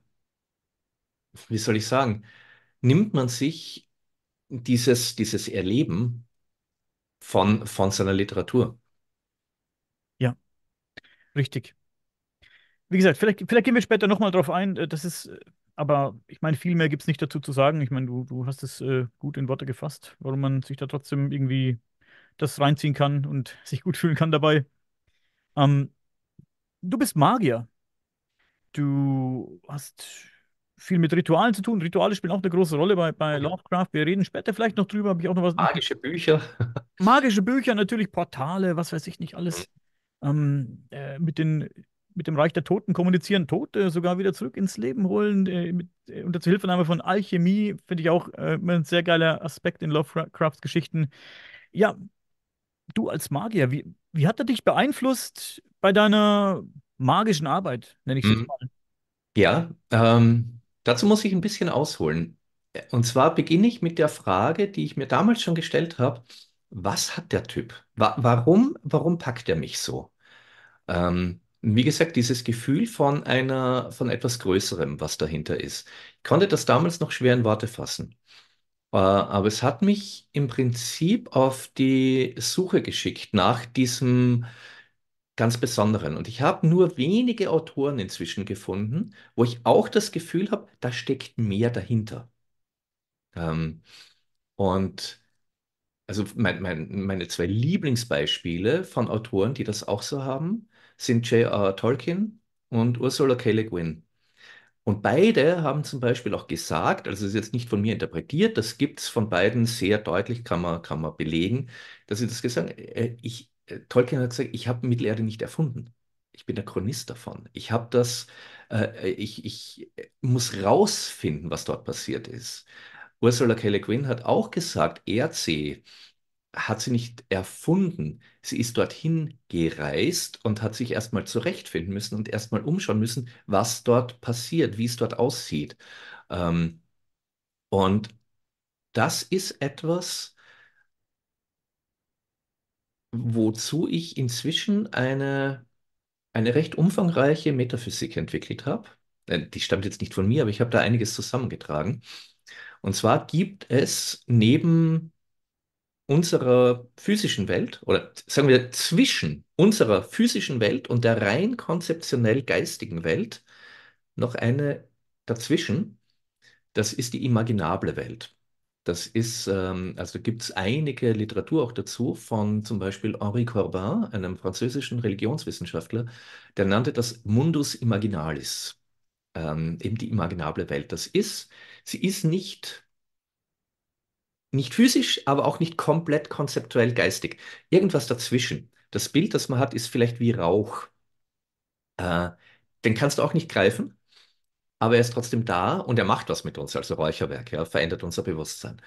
wie soll ich sagen, nimmt man sich dieses, dieses Erleben von, von seiner Literatur. Ja, richtig. Wie gesagt, vielleicht, vielleicht gehen wir später nochmal drauf ein. äh, Das ist, äh, aber ich meine, viel mehr gibt es nicht dazu zu sagen. Ich meine, du, du hast es äh, gut in Worte gefasst, warum man sich da trotzdem irgendwie das reinziehen kann und sich gut fühlen kann dabei. Ähm, du bist Magier. Du hast viel mit Ritualen zu tun. Rituale spielen auch eine große Rolle bei, bei ja. Lovecraft. Wir reden später vielleicht noch drüber. Habe ich auch noch was. Magische Bücher. Magische Bücher, natürlich Portale, was weiß ich nicht alles. Ähm, äh, mit den, mit dem Reich der Toten kommunizieren, Tote sogar wieder zurück ins Leben holen. Äh, mit, äh, unter Zuhilfenahme von Alchemie finde ich auch äh, immer ein sehr geiler Aspekt in Lovecrafts Geschichten. Ja, du als Magier, wie, wie hat er dich beeinflusst bei deiner magischen Arbeit, nenne ich es jetzt Mhm. mal? Ja, ähm, dazu muss ich ein bisschen ausholen. Und zwar beginne ich mit der Frage, die ich mir damals schon gestellt habe. Was hat der Typ? Wa warum, warum packt er mich so? Ähm, wie gesagt, dieses Gefühl von einer, von etwas Größerem, was dahinter ist. Ich konnte das damals noch schwer in Worte fassen. Äh, aber es hat mich im Prinzip auf die Suche geschickt nach diesem ganz Besonderen. Und ich habe nur wenige Autoren inzwischen gefunden, wo ich auch das Gefühl habe, da steckt mehr dahinter. Ähm, und also mein, mein, meine zwei Lieblingsbeispiele von Autoren, die das auch so haben, sind J.R.R. Tolkien und Ursula K. Le Guin. Und beide haben zum Beispiel auch gesagt, also es ist jetzt nicht von mir interpretiert, das gibt es von beiden sehr deutlich, kann man, kann man belegen, dass sie das gesagt haben. Äh, Ich, Tolkien hat gesagt, ich habe Mittelerde nicht erfunden. Ich bin der Chronist davon. Ich habe das, äh, ich, ich muss rausfinden, was dort passiert ist. Ursula K. Le Guin hat auch gesagt, Erdsee hat sie nicht erfunden. Sie ist dorthin gereist und hat sich erstmal zurechtfinden müssen und erstmal umschauen müssen, was dort passiert, wie es dort aussieht. Ähm, und das ist etwas, wozu ich inzwischen eine, eine recht umfangreiche Metaphysik entwickelt habe. Äh, Die stammt jetzt nicht von mir, aber ich habe da einiges zusammengetragen. Und zwar gibt es neben unserer physischen Welt oder sagen wir zwischen unserer physischen Welt und der rein konzeptionell geistigen Welt noch eine dazwischen. Das ist die imaginable Welt. Das ist, ähm, also gibt es einige Literatur auch dazu von zum Beispiel Henri Corbin, einem französischen Religionswissenschaftler, der nannte das Mundus Imaginalis, ähm, eben die imaginable Welt. Das ist, sie ist nicht nicht physisch, aber auch nicht komplett konzeptuell geistig. Irgendwas dazwischen. Das Bild, das man hat, ist vielleicht wie Rauch. Äh, den kannst du auch nicht greifen, aber er ist trotzdem da und er macht was mit uns, also Räucherwerk, ja, verändert unser Bewusstsein.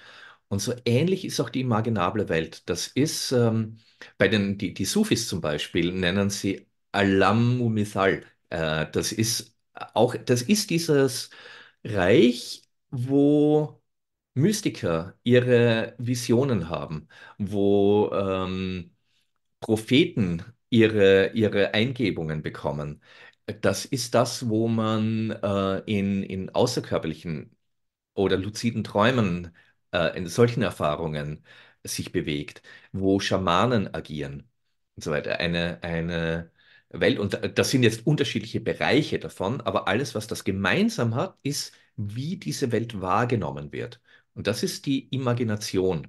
Und so ähnlich ist auch die imaginable Welt. Das ist, ähm, bei den, die, die Sufis zum Beispiel nennen sie Alam Mithal. Äh, das ist auch, das ist dieses Reich, wo Mystiker ihre Visionen haben, wo ähm, Propheten ihre, ihre Eingebungen bekommen. Das ist das, wo man äh, in, in außerkörperlichen oder luziden Träumen, äh, in solchen Erfahrungen sich bewegt, wo Schamanen agieren und so weiter. Eine, eine Welt, und das sind jetzt unterschiedliche Bereiche davon, aber alles, was das gemeinsam hat, ist, wie diese Welt wahrgenommen wird. Und das ist die Imagination.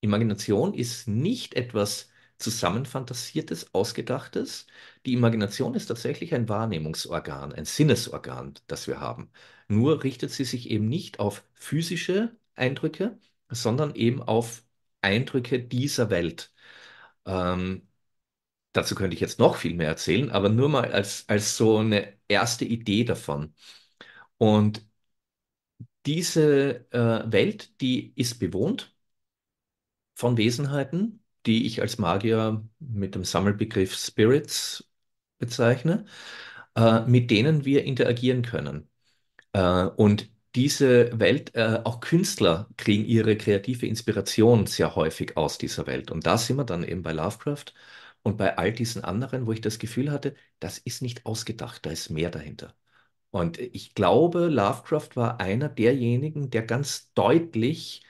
Imagination ist nicht etwas zusammenfantasiertes, ausgedachtes. Die Imagination ist tatsächlich ein Wahrnehmungsorgan, ein Sinnesorgan, das wir haben. Nur richtet sie sich eben nicht auf physische Eindrücke, sondern eben auf Eindrücke dieser Welt. Ähm, dazu könnte ich jetzt noch viel mehr erzählen, aber nur mal als, als so eine erste Idee davon. Und diese äh, Welt, die ist bewohnt von Wesenheiten, die ich als Magier mit dem Sammelbegriff Spirits bezeichne, äh, mit denen wir interagieren können. Äh, und diese Welt, äh, auch Künstler kriegen ihre kreative Inspiration sehr häufig aus dieser Welt. Und da sind wir dann eben bei Lovecraft und bei all diesen anderen, wo ich das Gefühl hatte, das ist nicht ausgedacht, da ist mehr dahinter. Und ich glaube, Lovecraft war einer derjenigen, der ganz deutlich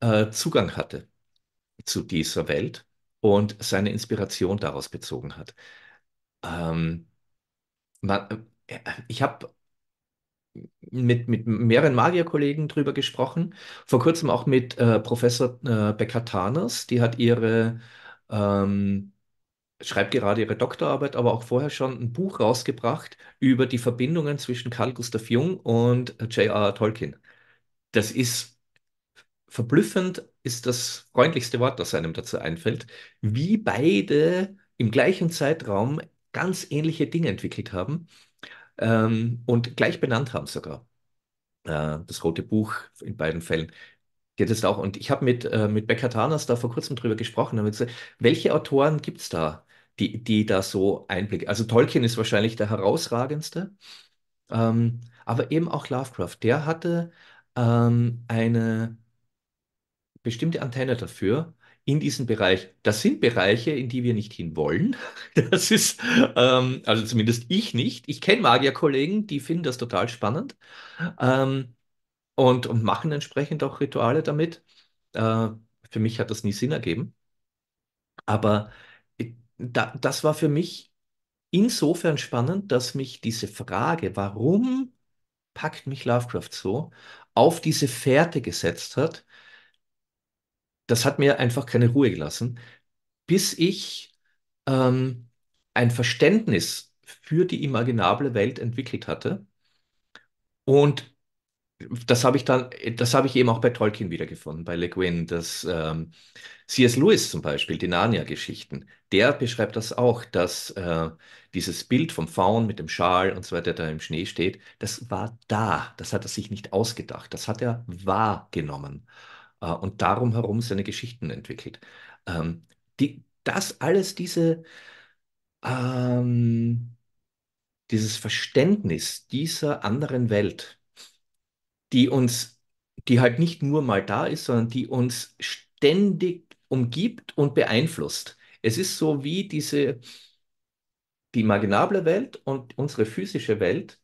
äh, Zugang hatte zu dieser Welt und seine Inspiration daraus bezogen hat. Ähm, man, äh, ich habe mit, mit mehreren Magierkollegen drüber gesprochen, vor kurzem auch mit äh, Professor äh, Becker-Tarnas, die hat ihre ähm, schreibt gerade ihre Doktorarbeit, aber auch vorher schon ein Buch rausgebracht über die Verbindungen zwischen Carl Gustav Jung und J.R.R. Tolkien. Das ist verblüffend, ist das freundlichste Wort, das einem dazu einfällt, wie beide im gleichen Zeitraum ganz ähnliche Dinge entwickelt haben ähm, und gleich benannt haben sogar. Äh, das Rote Buch in beiden Fällen. Geht es auch. Und ich habe mit, äh, mit Becker Tanas da vor kurzem drüber gesprochen. Habe gesagt, welche Autoren gibt es da, die, die da so Einblick? Also Tolkien ist wahrscheinlich der herausragendste, ähm, aber eben auch Lovecraft. Der hatte ähm, eine bestimmte Antenne dafür in diesem Bereich. Das sind Bereiche, in die wir nicht hinwollen. Das ist, ähm, also zumindest ich nicht. Ich kenne Magierkollegen, die finden das total spannend ähm, und, und machen entsprechend auch Rituale damit. Äh, für mich hat das nie Sinn ergeben. Aber ich- da, das war für mich insofern spannend, dass mich diese Frage, warum packt mich Lovecraft so, auf diese Fährte gesetzt hat das hat mir einfach keine Ruhe gelassen, bis ich ähm, ein Verständnis für die imaginable Welt entwickelt hatte. Und das habe ich dann, das habe ich eben auch bei Tolkien wiedergefunden, bei Le Guin, das ähm, C.S. Lewis zum Beispiel, die Narnia-Geschichten, der beschreibt das auch, dass äh, dieses Bild vom Faun mit dem Schal und so weiter, der da im Schnee steht, das war da, das hat er sich nicht ausgedacht, das hat er wahrgenommen äh, und darum herum seine Geschichten entwickelt. Ähm, die, das alles, diese, ähm, dieses Verständnis dieser anderen Welt, die uns, die halt nicht nur mal da ist, sondern die uns ständig umgibt und beeinflusst. Es ist so wie diese, die imaginable Welt und unsere physische Welt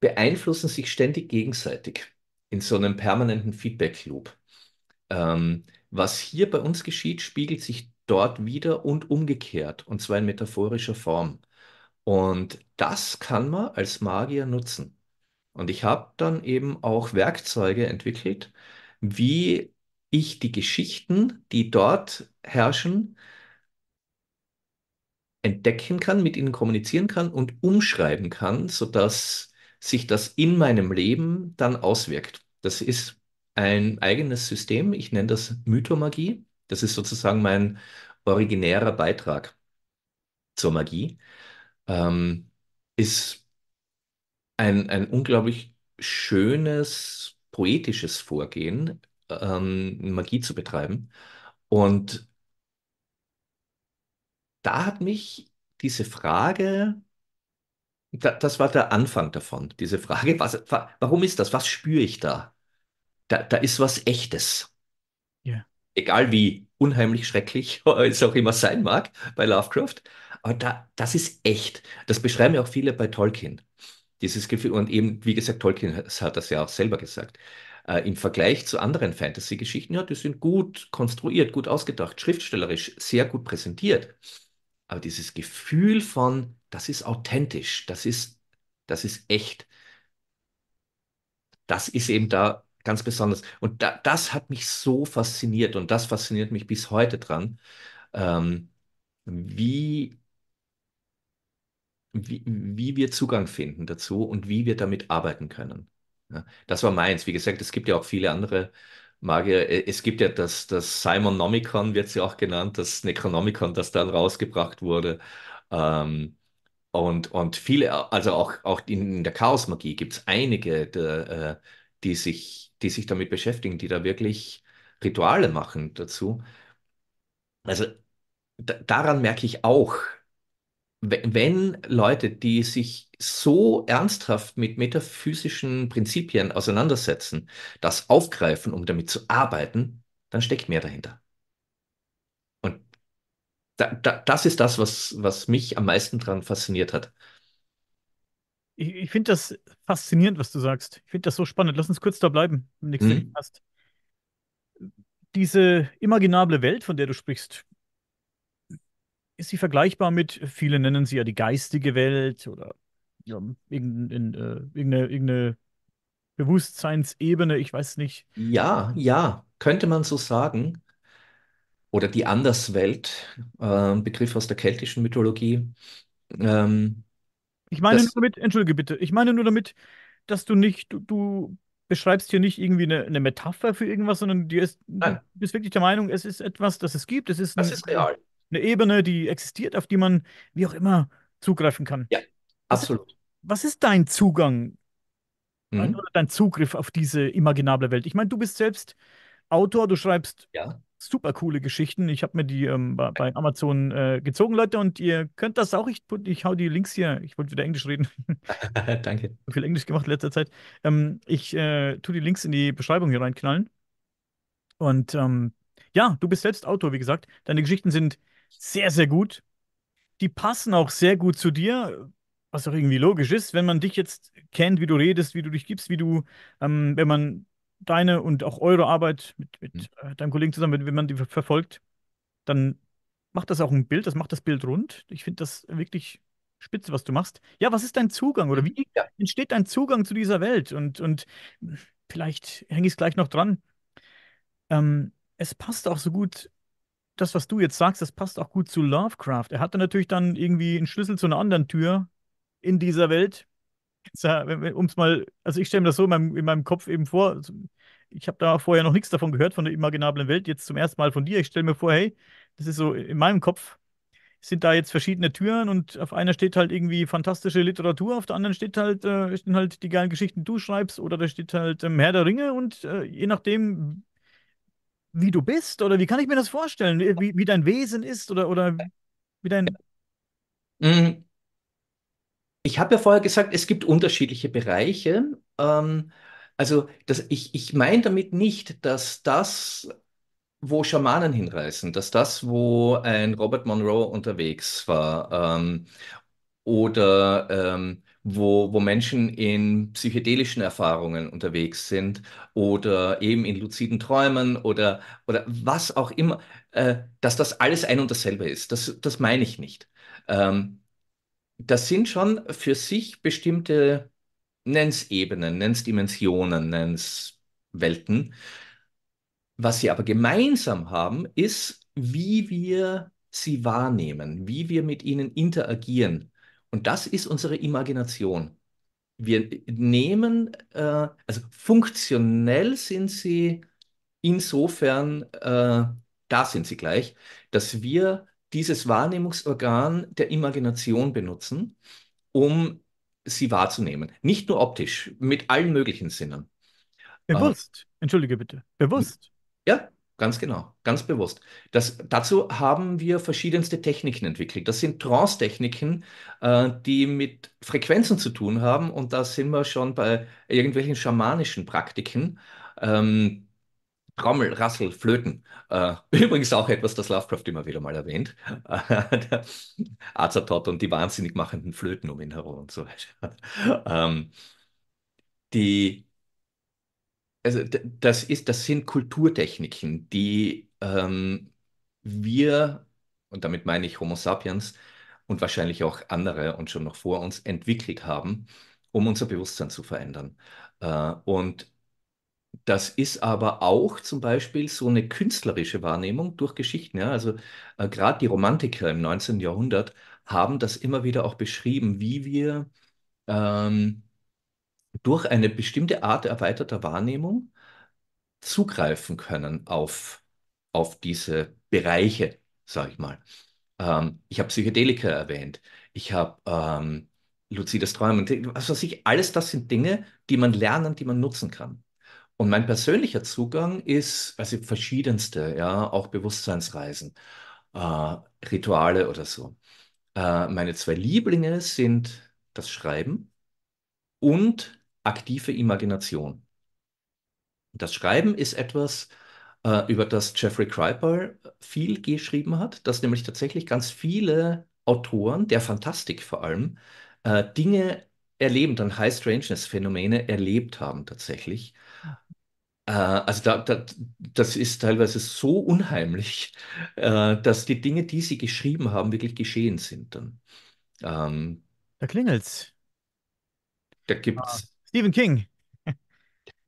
beeinflussen sich ständig gegenseitig in so einem permanenten Feedback-Loop. Ähm, was hier bei uns geschieht, spiegelt sich dort wieder und umgekehrt, und zwar in metaphorischer Form. Und das kann man als Magier nutzen. Und ich habe dann eben auch Werkzeuge entwickelt, wie ich die Geschichten, die dort herrschen, entdecken kann, mit ihnen kommunizieren kann und umschreiben kann, sodass sich das in meinem Leben dann auswirkt. Das ist ein eigenes System. Ich nenne das Mythomagie. Das ist sozusagen mein originärer Beitrag zur Magie. Ähm, ist ein, ein unglaublich schönes, poetisches Vorgehen, ähm, Magie zu betreiben. Und da hat mich diese Frage Da, das war der Anfang davon, diese Frage, was, wa- warum ist das? Was spüre ich da? Da, da ist was Echtes. Ja. Egal wie unheimlich schrecklich es auch immer sein mag bei Lovecraft, aber da, das ist echt. Das beschreiben ja auch viele bei Tolkien. Dieses Gefühl, und eben, wie gesagt, Tolkien hat das ja auch selber gesagt. Äh, im Vergleich zu anderen Fantasy-Geschichten, ja, die sind gut konstruiert, gut ausgedacht, schriftstellerisch sehr gut präsentiert. Aber dieses Gefühl von, das ist authentisch, das ist, das ist echt, das ist eben da ganz besonders. Und da, das hat mich so fasziniert und das fasziniert mich bis heute dran, ähm, wie, wie, wie wir Zugang finden dazu und wie wir damit arbeiten können. Ja, das war meins. Wie gesagt, es gibt ja auch viele andere Magier. Äh, Es gibt ja das, das Simonomicon, wird es ja auch genannt, das Necronomicon, das dann rausgebracht wurde. Ähm, Und, und viele, also auch, auch in der Chaosmagie gibt es einige, der, äh, die sich, die sich damit beschäftigen, die da wirklich Rituale machen dazu. Also da, daran merke ich auch, we- wenn Leute, die sich so ernsthaft mit metaphysischen Prinzipien auseinandersetzen, das aufgreifen, um damit zu arbeiten, dann steckt mehr dahinter. Und da, da, das ist das, was, was mich am meisten daran fasziniert hat. Ich, ich finde das faszinierend, was du sagst. Ich finde das so spannend. Lass uns kurz da bleiben, wenn du nichts dagegen Hm? hast. Diese imaginable Welt, von der du sprichst, ist sie vergleichbar mit, viele nennen sie ja die geistige Welt oder ja, irgendein, äh, irgendeine, irgendeine Bewusstseinsebene, ich weiß nicht. Ja, ja, könnte man so sagen. oder die Anderswelt, äh, Begriff aus der keltischen Mythologie. Ähm, Ich meine nur das, damit, entschuldige bitte, ich meine nur damit, dass du nicht, du, du beschreibst hier nicht irgendwie eine, eine Metapher für irgendwas, sondern dir ist, du bist wirklich der Meinung, es ist etwas, das es gibt, es ist das ein, ist real. eine Ebene, die existiert, auf die man wie auch immer zugreifen kann. Ja, Was ist, absolut. was ist dein Zugang Mhm. oder dein Zugriff auf diese imaginable Welt? Ich meine, du bist selbst Autor, du schreibst Ja, super coole Geschichten. Ich habe mir die ähm, bei, bei Amazon äh, gezogen, Leute, und ihr könnt das auch. Ich, ich hau die Links hier. Ich wollte wieder Englisch reden. danke. So viel Englisch gemacht in letzter Zeit. Ähm, ich äh, tue die Links in die Beschreibung hier reinknallen. Und ähm, ja, du bist selbst Autor, wie gesagt. Deine Geschichten sind sehr, sehr gut. Die passen auch sehr gut zu dir, was auch irgendwie logisch ist, wenn man dich jetzt kennt, wie du redest, wie du dich gibst, wie du, ähm, wenn man deine und auch eure Arbeit mit, Mhm. mit äh, deinem Kollegen zusammen, wenn man die ver- verfolgt, dann macht das auch ein Bild, das macht das Bild rund. Ich finde das wirklich spitze, was du machst. Ja, was ist dein Zugang oder wie Ja. entsteht dein Zugang zu dieser Welt? Und, und vielleicht hänge ich es gleich noch dran. Ähm, es passt auch so gut, das, was du jetzt sagst, das passt auch gut zu Lovecraft. Er hatte natürlich dann irgendwie einen Schlüssel zu einer anderen Tür in dieser Welt. Um es mal, also ich stelle mir das so in meinem, in meinem Kopf eben vor. Ich habe da vorher noch nichts davon gehört, von der imaginablen Welt, jetzt zum ersten Mal von dir. Ich stelle mir vor, hey, das ist so in meinem Kopf, sind da jetzt verschiedene Türen und auf einer steht halt irgendwie fantastische Literatur, auf der anderen steht halt, äh, stehen halt die geilen Geschichten, die du schreibst, oder da steht halt ähm, Herr der Ringe und äh, je nachdem, wie du bist, oder wie kann ich mir das vorstellen, wie, wie dein Wesen ist, oder, oder wie dein. Mhm. Ich habe ja vorher gesagt, es gibt unterschiedliche Bereiche. Ähm, also das, ich, ich meine damit nicht, dass das, wo Schamanen hinreisen, dass das, wo ein Robert Monroe unterwegs war, ähm, oder ähm, wo, wo Menschen in psychedelischen Erfahrungen unterwegs sind oder eben in luziden Träumen oder, oder was auch immer, äh, dass das alles ein und dasselbe ist. Das, das meine ich nicht. Ähm, das sind schon für sich bestimmte, nenn's Ebenen, nenn's Dimensionen, nenn's Welten. Was sie aber gemeinsam haben, ist, wie wir sie wahrnehmen, wie wir mit ihnen interagieren. Und das ist unsere Imagination. Wir nehmen, äh, also funktionell sind sie insofern, äh, da sind sie gleich, dass wir dieses Wahrnehmungsorgan der Imagination benutzen, um sie wahrzunehmen. Nicht nur optisch, mit allen möglichen Sinnen. Bewusst. Entschuldige bitte. Bewusst. Ja, ganz genau, ganz bewusst. Das, dazu haben wir verschiedenste Techniken entwickelt. Das sind Trance-Techniken, äh, die mit Frequenzen zu tun haben. Und da sind wir schon bei irgendwelchen schamanischen Praktiken. Ähm, Trommel, Rassel, Flöten. Äh, übrigens auch etwas, das Lovecraft immer wieder mal erwähnt. Äh, der und die wahnsinnig machenden Flöten um ihn herum und so weiter. Ähm, die Also das ist, das sind Kulturtechniken, die ähm, wir, und damit meine ich Homo sapiens und wahrscheinlich auch andere und schon noch vor uns, entwickelt haben, um unser Bewusstsein zu verändern. Äh, und das ist aber auch zum Beispiel so eine künstlerische Wahrnehmung durch Geschichten. Ja? Also äh, gerade die Romantiker im 19. Jahrhundert haben das immer wieder auch beschrieben, wie wir ähm, durch eine bestimmte Art erweiterter Wahrnehmung zugreifen können auf, auf diese Bereiche, sage ich mal. Ähm, ich habe Psychedelika erwähnt. Ich habe ähm, luzides Träumen. Was weiß ich, alles das sind Dinge, die man lernen, die man nutzen kann. Und mein persönlicher Zugang ist, also verschiedenste, ja, auch Bewusstseinsreisen, äh, Rituale oder so. Äh, meine zwei Lieblinge sind das Schreiben und aktive Imagination. Das Schreiben ist etwas, äh, über das Jeffrey Kripal viel geschrieben hat, dass nämlich tatsächlich ganz viele Autoren, der Fantastik vor allem, äh, Dinge erleben, dann High Strangeness-Phänomene erlebt haben tatsächlich. Äh, also da, da, das ist teilweise so unheimlich, äh, dass die Dinge, die sie geschrieben haben, wirklich geschehen sind dann. Ähm, Da klingelt's. da Ah, gibt's Stephen King.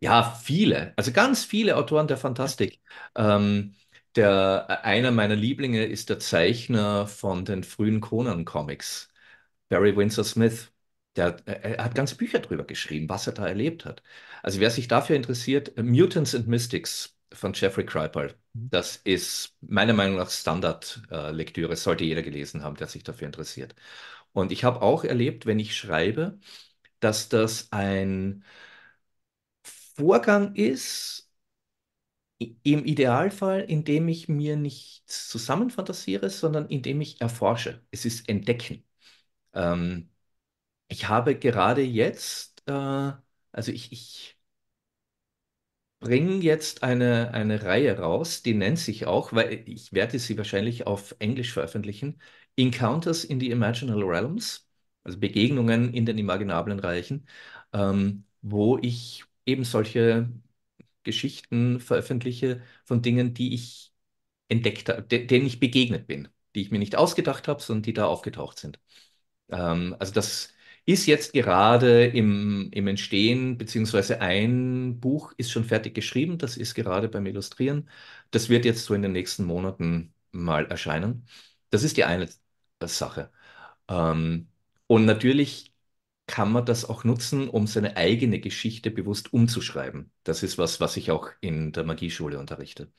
Ja, viele, also ganz viele Autoren der Fantastik. Ähm, Der, einer meiner Lieblinge ist der Zeichner von den frühen Conan-Comics, Barry Windsor Smith. Der, er hat ganze Bücher drüber geschrieben, was er da erlebt hat. Also wer sich dafür interessiert, Mutants and Mystics von Jeffrey Kripal, das ist meiner Meinung nach Standardlektüre, sollte jeder gelesen haben, der sich dafür interessiert. Und ich habe auch erlebt, wenn ich schreibe, dass das ein Vorgang ist, im Idealfall, indem ich mir nichts zusammenfantasiere, sondern indem ich erforsche. Es ist Entdecken. Ähm, ich habe gerade jetzt, äh, also ich, ich bringe jetzt eine, eine Reihe raus, die nennt sich auch, weil ich werde sie wahrscheinlich auf Englisch veröffentlichen, Encounters in the Imaginal Realms, also Begegnungen in den imaginablen Reichen, ähm, wo ich eben solche Geschichten veröffentliche von Dingen, die ich entdeckt habe, de denen ich begegnet bin, die ich mir nicht ausgedacht habe, sondern die da aufgetaucht sind. Ähm, also das ist jetzt gerade im, im Entstehen, beziehungsweise ein Buch ist schon fertig geschrieben, das ist gerade beim Illustrieren. Das wird jetzt so in den nächsten Monaten mal erscheinen. Das ist die eine Sache. Ähm, und natürlich kann man das auch nutzen, um seine eigene Geschichte bewusst umzuschreiben. Das ist was, was ich auch in der Magieschule unterrichte. Und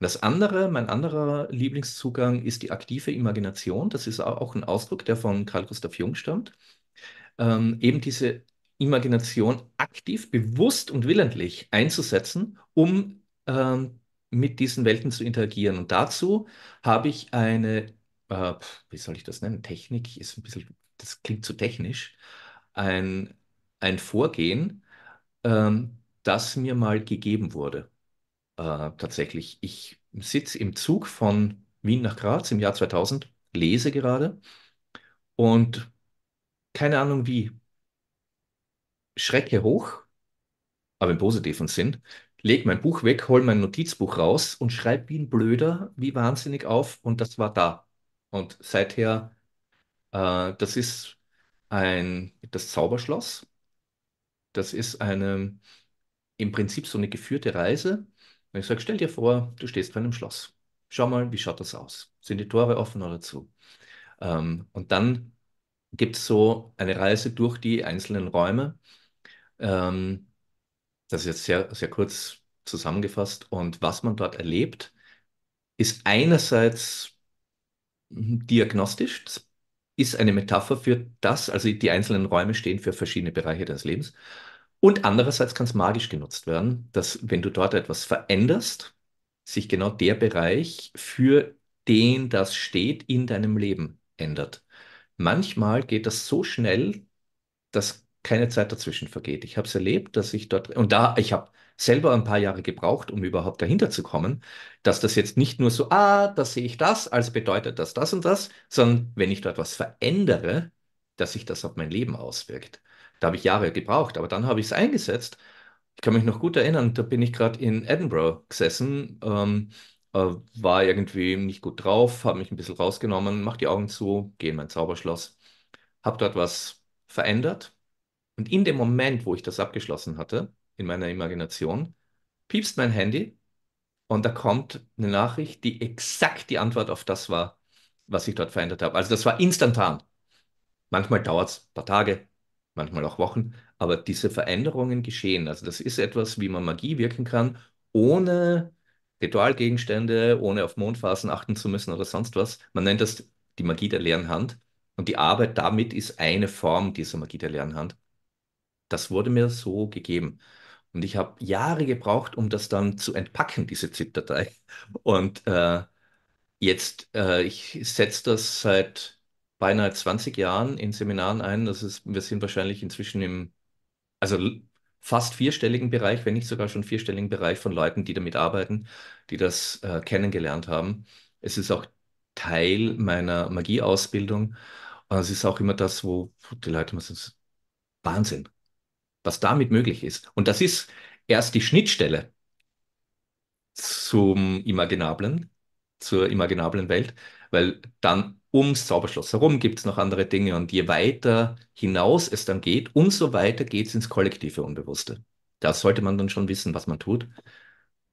das andere, mein anderer Lieblingszugang ist die aktive Imagination. Das ist auch ein Ausdruck, der von Carl Gustav Jung stammt. Ähm, eben diese Imagination aktiv, bewusst und willentlich einzusetzen, um ähm, mit diesen Welten zu interagieren. Und dazu habe ich eine, äh, wie soll ich das nennen? Technik ist ein bisschen, das klingt zu technisch. Ein, ein Vorgehen, ähm, das mir mal gegeben wurde. Äh, tatsächlich, ich sitze im Zug von Wien nach Graz im Jahr 2000, lese gerade und keine Ahnung wie, schrecke hoch, aber im positiven Sinn, leg mein Buch weg, hol mein Notizbuch raus und schreibe wie ein Blöder, wie wahnsinnig auf und das war da. Und seither, äh, das ist ein, das Zauberschloss. Das ist eine, im Prinzip so eine geführte Reise. Und ich sage, stell dir vor, du stehst vor einem Schloss. Schau mal, wie schaut das aus? Sind die Tore offen oder zu? Ähm, und dann gibt es so eine Reise durch die einzelnen Räume. Ähm, das ist jetzt sehr, sehr kurz zusammengefasst. Und was man dort erlebt, ist einerseits diagnostisch. Das ist eine Metapher für das, also die einzelnen Räume stehen für verschiedene Bereiche des Lebens. Und andererseits kann es magisch genutzt werden, dass wenn du dort etwas veränderst, sich genau der Bereich, für den das steht, in deinem Leben ändert. Manchmal geht das so schnell, dass keine Zeit dazwischen vergeht. Ich habe es erlebt, dass ich dort, und da, ich habe selber ein paar Jahre gebraucht, um überhaupt dahinter zu kommen, dass das jetzt nicht nur so, ah, da sehe ich das, als bedeutet das das und das, sondern wenn ich dort was verändere, dass sich das auf mein Leben auswirkt. Da habe ich Jahre gebraucht, aber dann habe ich es eingesetzt. Ich kann mich noch gut erinnern, da bin ich gerade in Edinburgh gesessen, ähm, äh, war irgendwie nicht gut drauf, habe mich ein bisschen rausgenommen, mach die Augen zu, gehe in mein Zauberschloss, habe dort was verändert und in dem Moment, wo ich das abgeschlossen hatte, in meiner Imagination, piepst mein Handy und da kommt eine Nachricht, die exakt die Antwort auf das war, was ich dort verändert habe. Also das war instantan. Manchmal dauert es ein paar Tage, manchmal auch Wochen, aber diese Veränderungen geschehen. Also das ist etwas, wie man Magie wirken kann, ohne Ritualgegenstände, ohne auf Mondphasen achten zu müssen oder sonst was. Man nennt das die Magie der leeren Hand. Und die Arbeit damit ist eine Form dieser Magie der leeren Hand. Das wurde mir so gegeben. Und ich habe Jahre gebraucht, um das dann zu entpacken, diese ZIP-Datei. Und äh, jetzt, äh, ich setze das seit beinahe 20 Jahren in Seminaren ein. Das ist, wir sind wahrscheinlich inzwischen im, also fast vierstelligen Bereich, wenn nicht sogar schon vierstelligen Bereich von Leuten, die damit arbeiten, die das äh, kennengelernt haben. Es ist auch Teil meiner Magieausbildung. Und es ist auch immer das, wo die Leute immer sagen, Wahnsinn, was damit möglich ist. Und das ist erst die Schnittstelle zum Imaginablen, zur imaginablen Welt, weil dann ums Zauberschloss herum gibt es noch andere Dinge und je weiter hinaus es dann geht, umso weiter geht es ins kollektive Unbewusste. Da sollte man dann schon wissen, was man tut,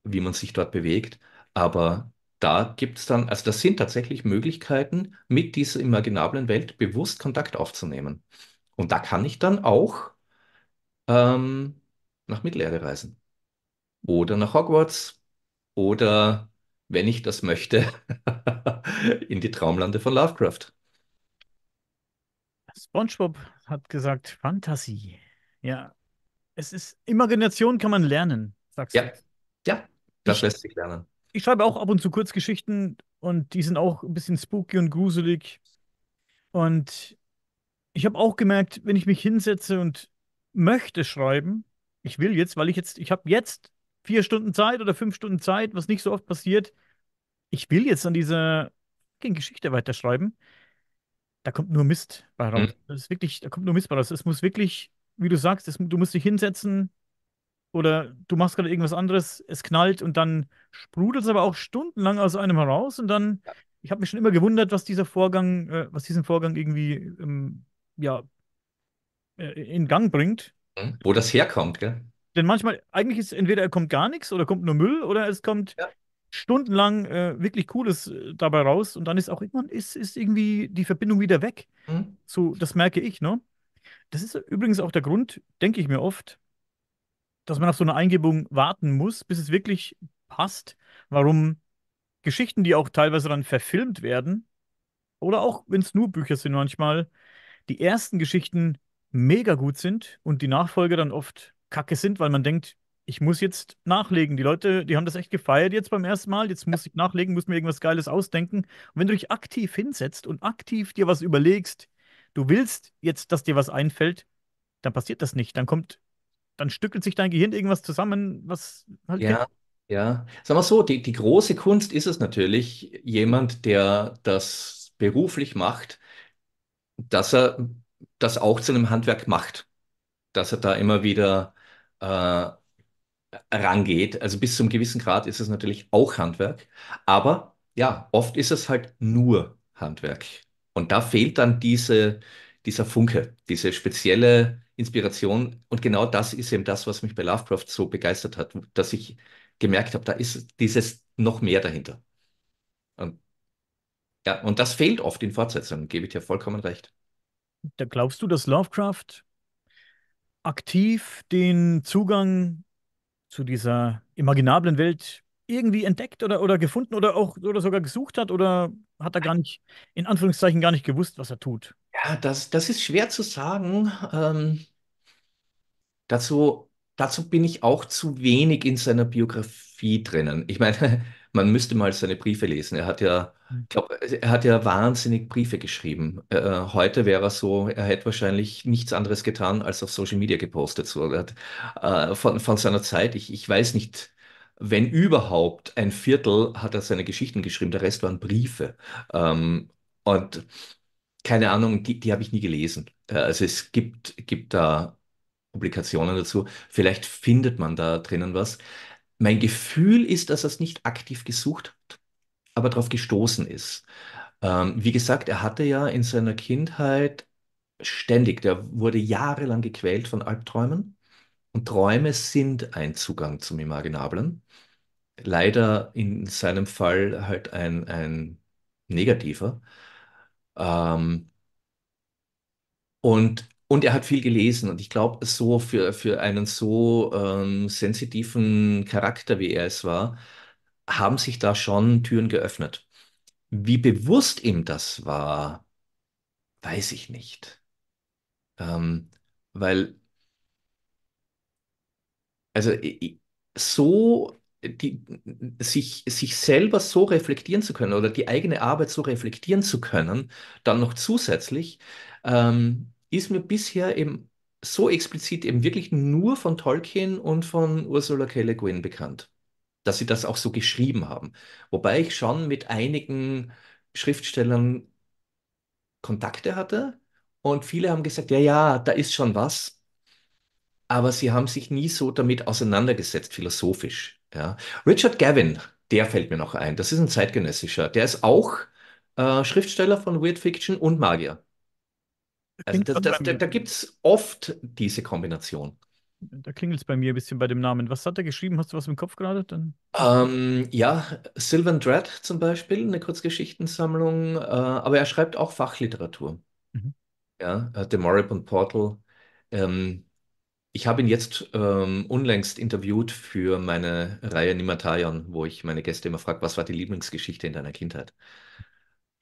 wie man sich dort bewegt, aber da gibt es dann, also das sind tatsächlich Möglichkeiten, mit dieser imaginablen Welt bewusst Kontakt aufzunehmen. Und da kann ich dann auch ähm, nach Mittelerde reisen. Oder nach Hogwarts. Oder, wenn ich das möchte, in die Traumlande von Lovecraft. SpongeBob hat gesagt, Fantasie. Ja, es ist, Imagination kann man lernen, sagst du. Ja, ja, das Ich, lässt sich lernen. ich schreibe auch ab und zu Kurzgeschichten und die sind auch ein bisschen spooky und gruselig. Und ich habe auch gemerkt, wenn ich mich hinsetze und möchte schreiben, ich will jetzt, weil ich jetzt, ich habe jetzt vier Stunden Zeit oder fünf Stunden Zeit, was nicht so oft passiert. Ich will jetzt an dieser Geschichte weiterschreiben. Da kommt nur Mist bei raus. Das ist wirklich, da kommt nur Mist bei raus. Es muss wirklich, wie du sagst, es, du musst dich hinsetzen oder du machst gerade irgendwas anderes, es knallt und dann sprudelt es aber auch stundenlang aus einem heraus und dann, ich habe mich schon immer gewundert, was dieser Vorgang, äh, was diesen Vorgang irgendwie, ähm, ja, äh, in Gang bringt. hm. Wo das herkommt, gell? Denn manchmal, eigentlich ist entweder er kommt gar nichts oder kommt nur Müll oder es kommt Ja. stundenlang äh, wirklich Cooles äh, dabei raus und dann ist auch irgendwann ist, ist irgendwie die Verbindung wieder weg. Hm, So, das merke ich, ne? Das ist übrigens auch der Grund, denke ich mir oft, dass man auf so eine Eingebung warten muss, bis es wirklich passt. Warum Geschichten, die auch teilweise dann verfilmt werden, oder auch wenn es nur Bücher sind manchmal, die ersten Geschichten mega gut sind und die Nachfolger dann oft kacke sind, weil man denkt, ich muss jetzt nachlegen. Die Leute, die haben das echt gefeiert jetzt beim ersten Mal. Jetzt muss ich nachlegen, muss mir irgendwas Geiles ausdenken. Und wenn du dich aktiv hinsetzt und aktiv dir was überlegst, du willst jetzt, dass dir was einfällt, dann passiert das nicht. Dann kommt, dann stückelt sich dein Gehirn irgendwas zusammen, was halt. Ja, ja. Sagen wir so, die, die große Kunst ist es natürlich, jemand, der das beruflich macht, dass er das auch zu einem Handwerk macht, dass er da immer wieder äh, rangeht. Also bis zu einem gewissen Grad ist es natürlich auch Handwerk, aber ja, oft ist es halt nur Handwerk. Und da fehlt dann diese, dieser Funke, diese spezielle Inspiration. Und genau das ist eben das, was mich bei Lovecraft so begeistert hat, dass ich gemerkt habe, da ist dieses noch mehr dahinter. Und, ja, und das fehlt oft in Fortsetzungen, gebe ich dir vollkommen recht. Da glaubst du, dass Lovecraft aktiv den Zugang zu dieser imaginablen Welt irgendwie entdeckt oder, oder gefunden oder auch oder sogar gesucht hat oder hat er gar nicht, in Anführungszeichen, gar nicht gewusst, was er tut? Ja, das, das ist schwer zu sagen. Ähm, Dazu, dazu bin ich auch zu wenig in seiner Biografie drinnen. Ich meine, man müsste mal seine Briefe lesen. Er hat ja, Hm. glaub, er hat ja wahnsinnig Briefe geschrieben. Äh, heute wäre er so, er hätte wahrscheinlich nichts anderes getan, als auf Social Media gepostet. So, hat, äh, von, von seiner Zeit, ich, ich weiß nicht, wenn überhaupt ein Viertel hat er seine Geschichten geschrieben, der Rest waren Briefe. Ähm, und keine Ahnung, die, die habe ich nie gelesen. Äh, also es gibt, gibt da Publikationen dazu. Vielleicht findet man da drinnen was. Mein Gefühl ist, dass er es nicht aktiv gesucht hat, aber darauf gestoßen ist. Ähm, wie gesagt, er hatte ja in seiner Kindheit ständig, der wurde jahrelang gequält von Albträumen. Und Träume sind ein Zugang zum Imaginablen. Leider in seinem Fall halt ein, ein negativer. Ähm, Und, und er hat viel gelesen und ich glaube, so für, für einen so ähm, sensitiven Charakter, wie er es war, haben sich da schon Türen geöffnet. Wie bewusst ihm das war, weiß ich nicht. Ähm, weil, also so die, sich, sich selber so reflektieren zu können oder die eigene Arbeit so reflektieren zu können, dann noch zusätzlich, ähm, ist mir bisher eben so explizit eben wirklich nur von Tolkien und von Ursula K. Le Guin bekannt, dass sie das auch so geschrieben haben. Wobei ich schon mit einigen Schriftstellern Kontakte hatte und viele haben gesagt, ja, ja, da ist schon was aber sie haben sich nie so damit auseinandergesetzt, philosophisch. Ja. Richard Gavin, der fällt mir noch ein. Das ist ein zeitgenössischer. Der ist auch äh, Schriftsteller von Weird Fiction und Magier. Also da, mir. da gibt es oft diese Kombination. Da klingelt es bei mir ein bisschen bei dem Namen. Was hat er geschrieben? Hast du was im Kopf gerade? Dann. Ähm, ja, Sylvan Dread zum Beispiel, eine Kurzgeschichtensammlung, äh, aber er schreibt auch Fachliteratur. Mhm. Ja, äh, The Moribund Portal. Ähm, ich habe ihn jetzt ähm, unlängst interviewt für meine Reihe Nimataion, wo ich meine Gäste immer frage, was war die Lieblingsgeschichte in deiner Kindheit?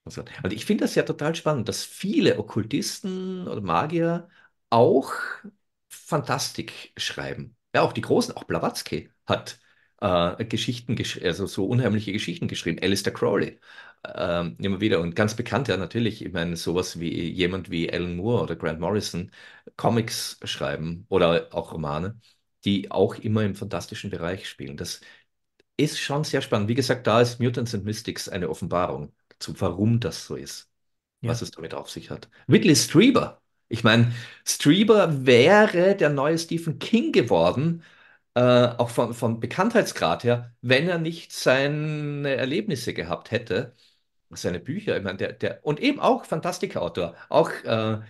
Also, ich finde das ja total spannend, dass viele Okkultisten oder Magier auch Fantastik schreiben. Ja, auch die Großen, auch Blavatsky hat äh, Geschichten, gesch also so unheimliche Geschichten geschrieben. Alistair Crowley ähm, immer wieder und ganz bekannt, ja natürlich, ich meine, sowas wie jemand wie Alan Moore oder Grant Morrison Comics schreiben oder auch Romane, die auch immer im fantastischen Bereich spielen. Das ist schon sehr spannend. Wie gesagt, da ist Mutants and Mystics eine Offenbarung zu, warum das so ist, Ja. was es damit auf sich hat. Whitley Strieber. Ich meine, Strieber wäre der neue Stephen King geworden, äh, auch von, vom Bekanntheitsgrad her, wenn er nicht seine Erlebnisse gehabt hätte, seine Bücher. Ich meine, der, der, und eben auch Fantastikautor, auch äh,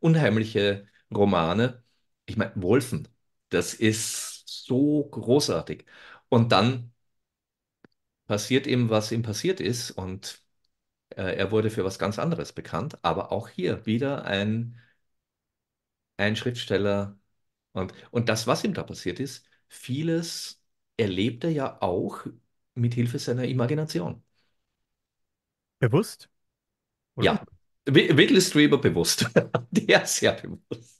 unheimliche Romane. Ich meine, Wolfen, das ist so großartig. Und dann passiert ihm, was ihm passiert ist, und er wurde für was ganz anderes bekannt. Aber auch hier wieder ein, ein Schriftsteller. Und, und das, was ihm da passiert ist, vieles erlebt er ja auch mit Hilfe seiner Imagination. Bewusst, oder? Ja, Whitley Strieber bewusst. Der ist sehr bewusst.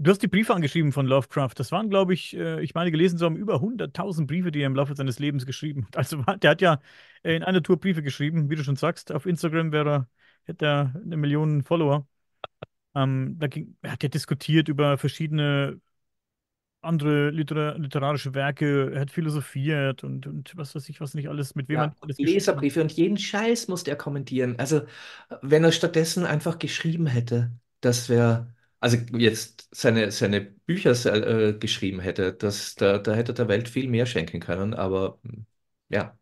Du hast die Briefe angeschrieben von Lovecraft. Das waren, glaube ich, äh, ich meine, gelesen zu haben, über 100.000 Briefe, die er im Laufe seines Lebens geschrieben hat. Also der hat ja äh, in einer Tour Briefe geschrieben, wie du schon sagst. Auf Instagram wäre er, hätte er eine Million Follower. Ähm, da ging, er hat ja diskutiert über verschiedene andere liter literarische Werke. Er hat philosophiert und, und was weiß ich, was nicht alles, mit wem er Ja, alles. Leserbriefe und jeden Scheiß musste er kommentieren. Also, wenn er stattdessen einfach geschrieben hätte, das wäre, also jetzt seine, seine Bücher äh, geschrieben hätte, das, da, da hätte der Welt viel mehr schenken können. Aber hm, ja,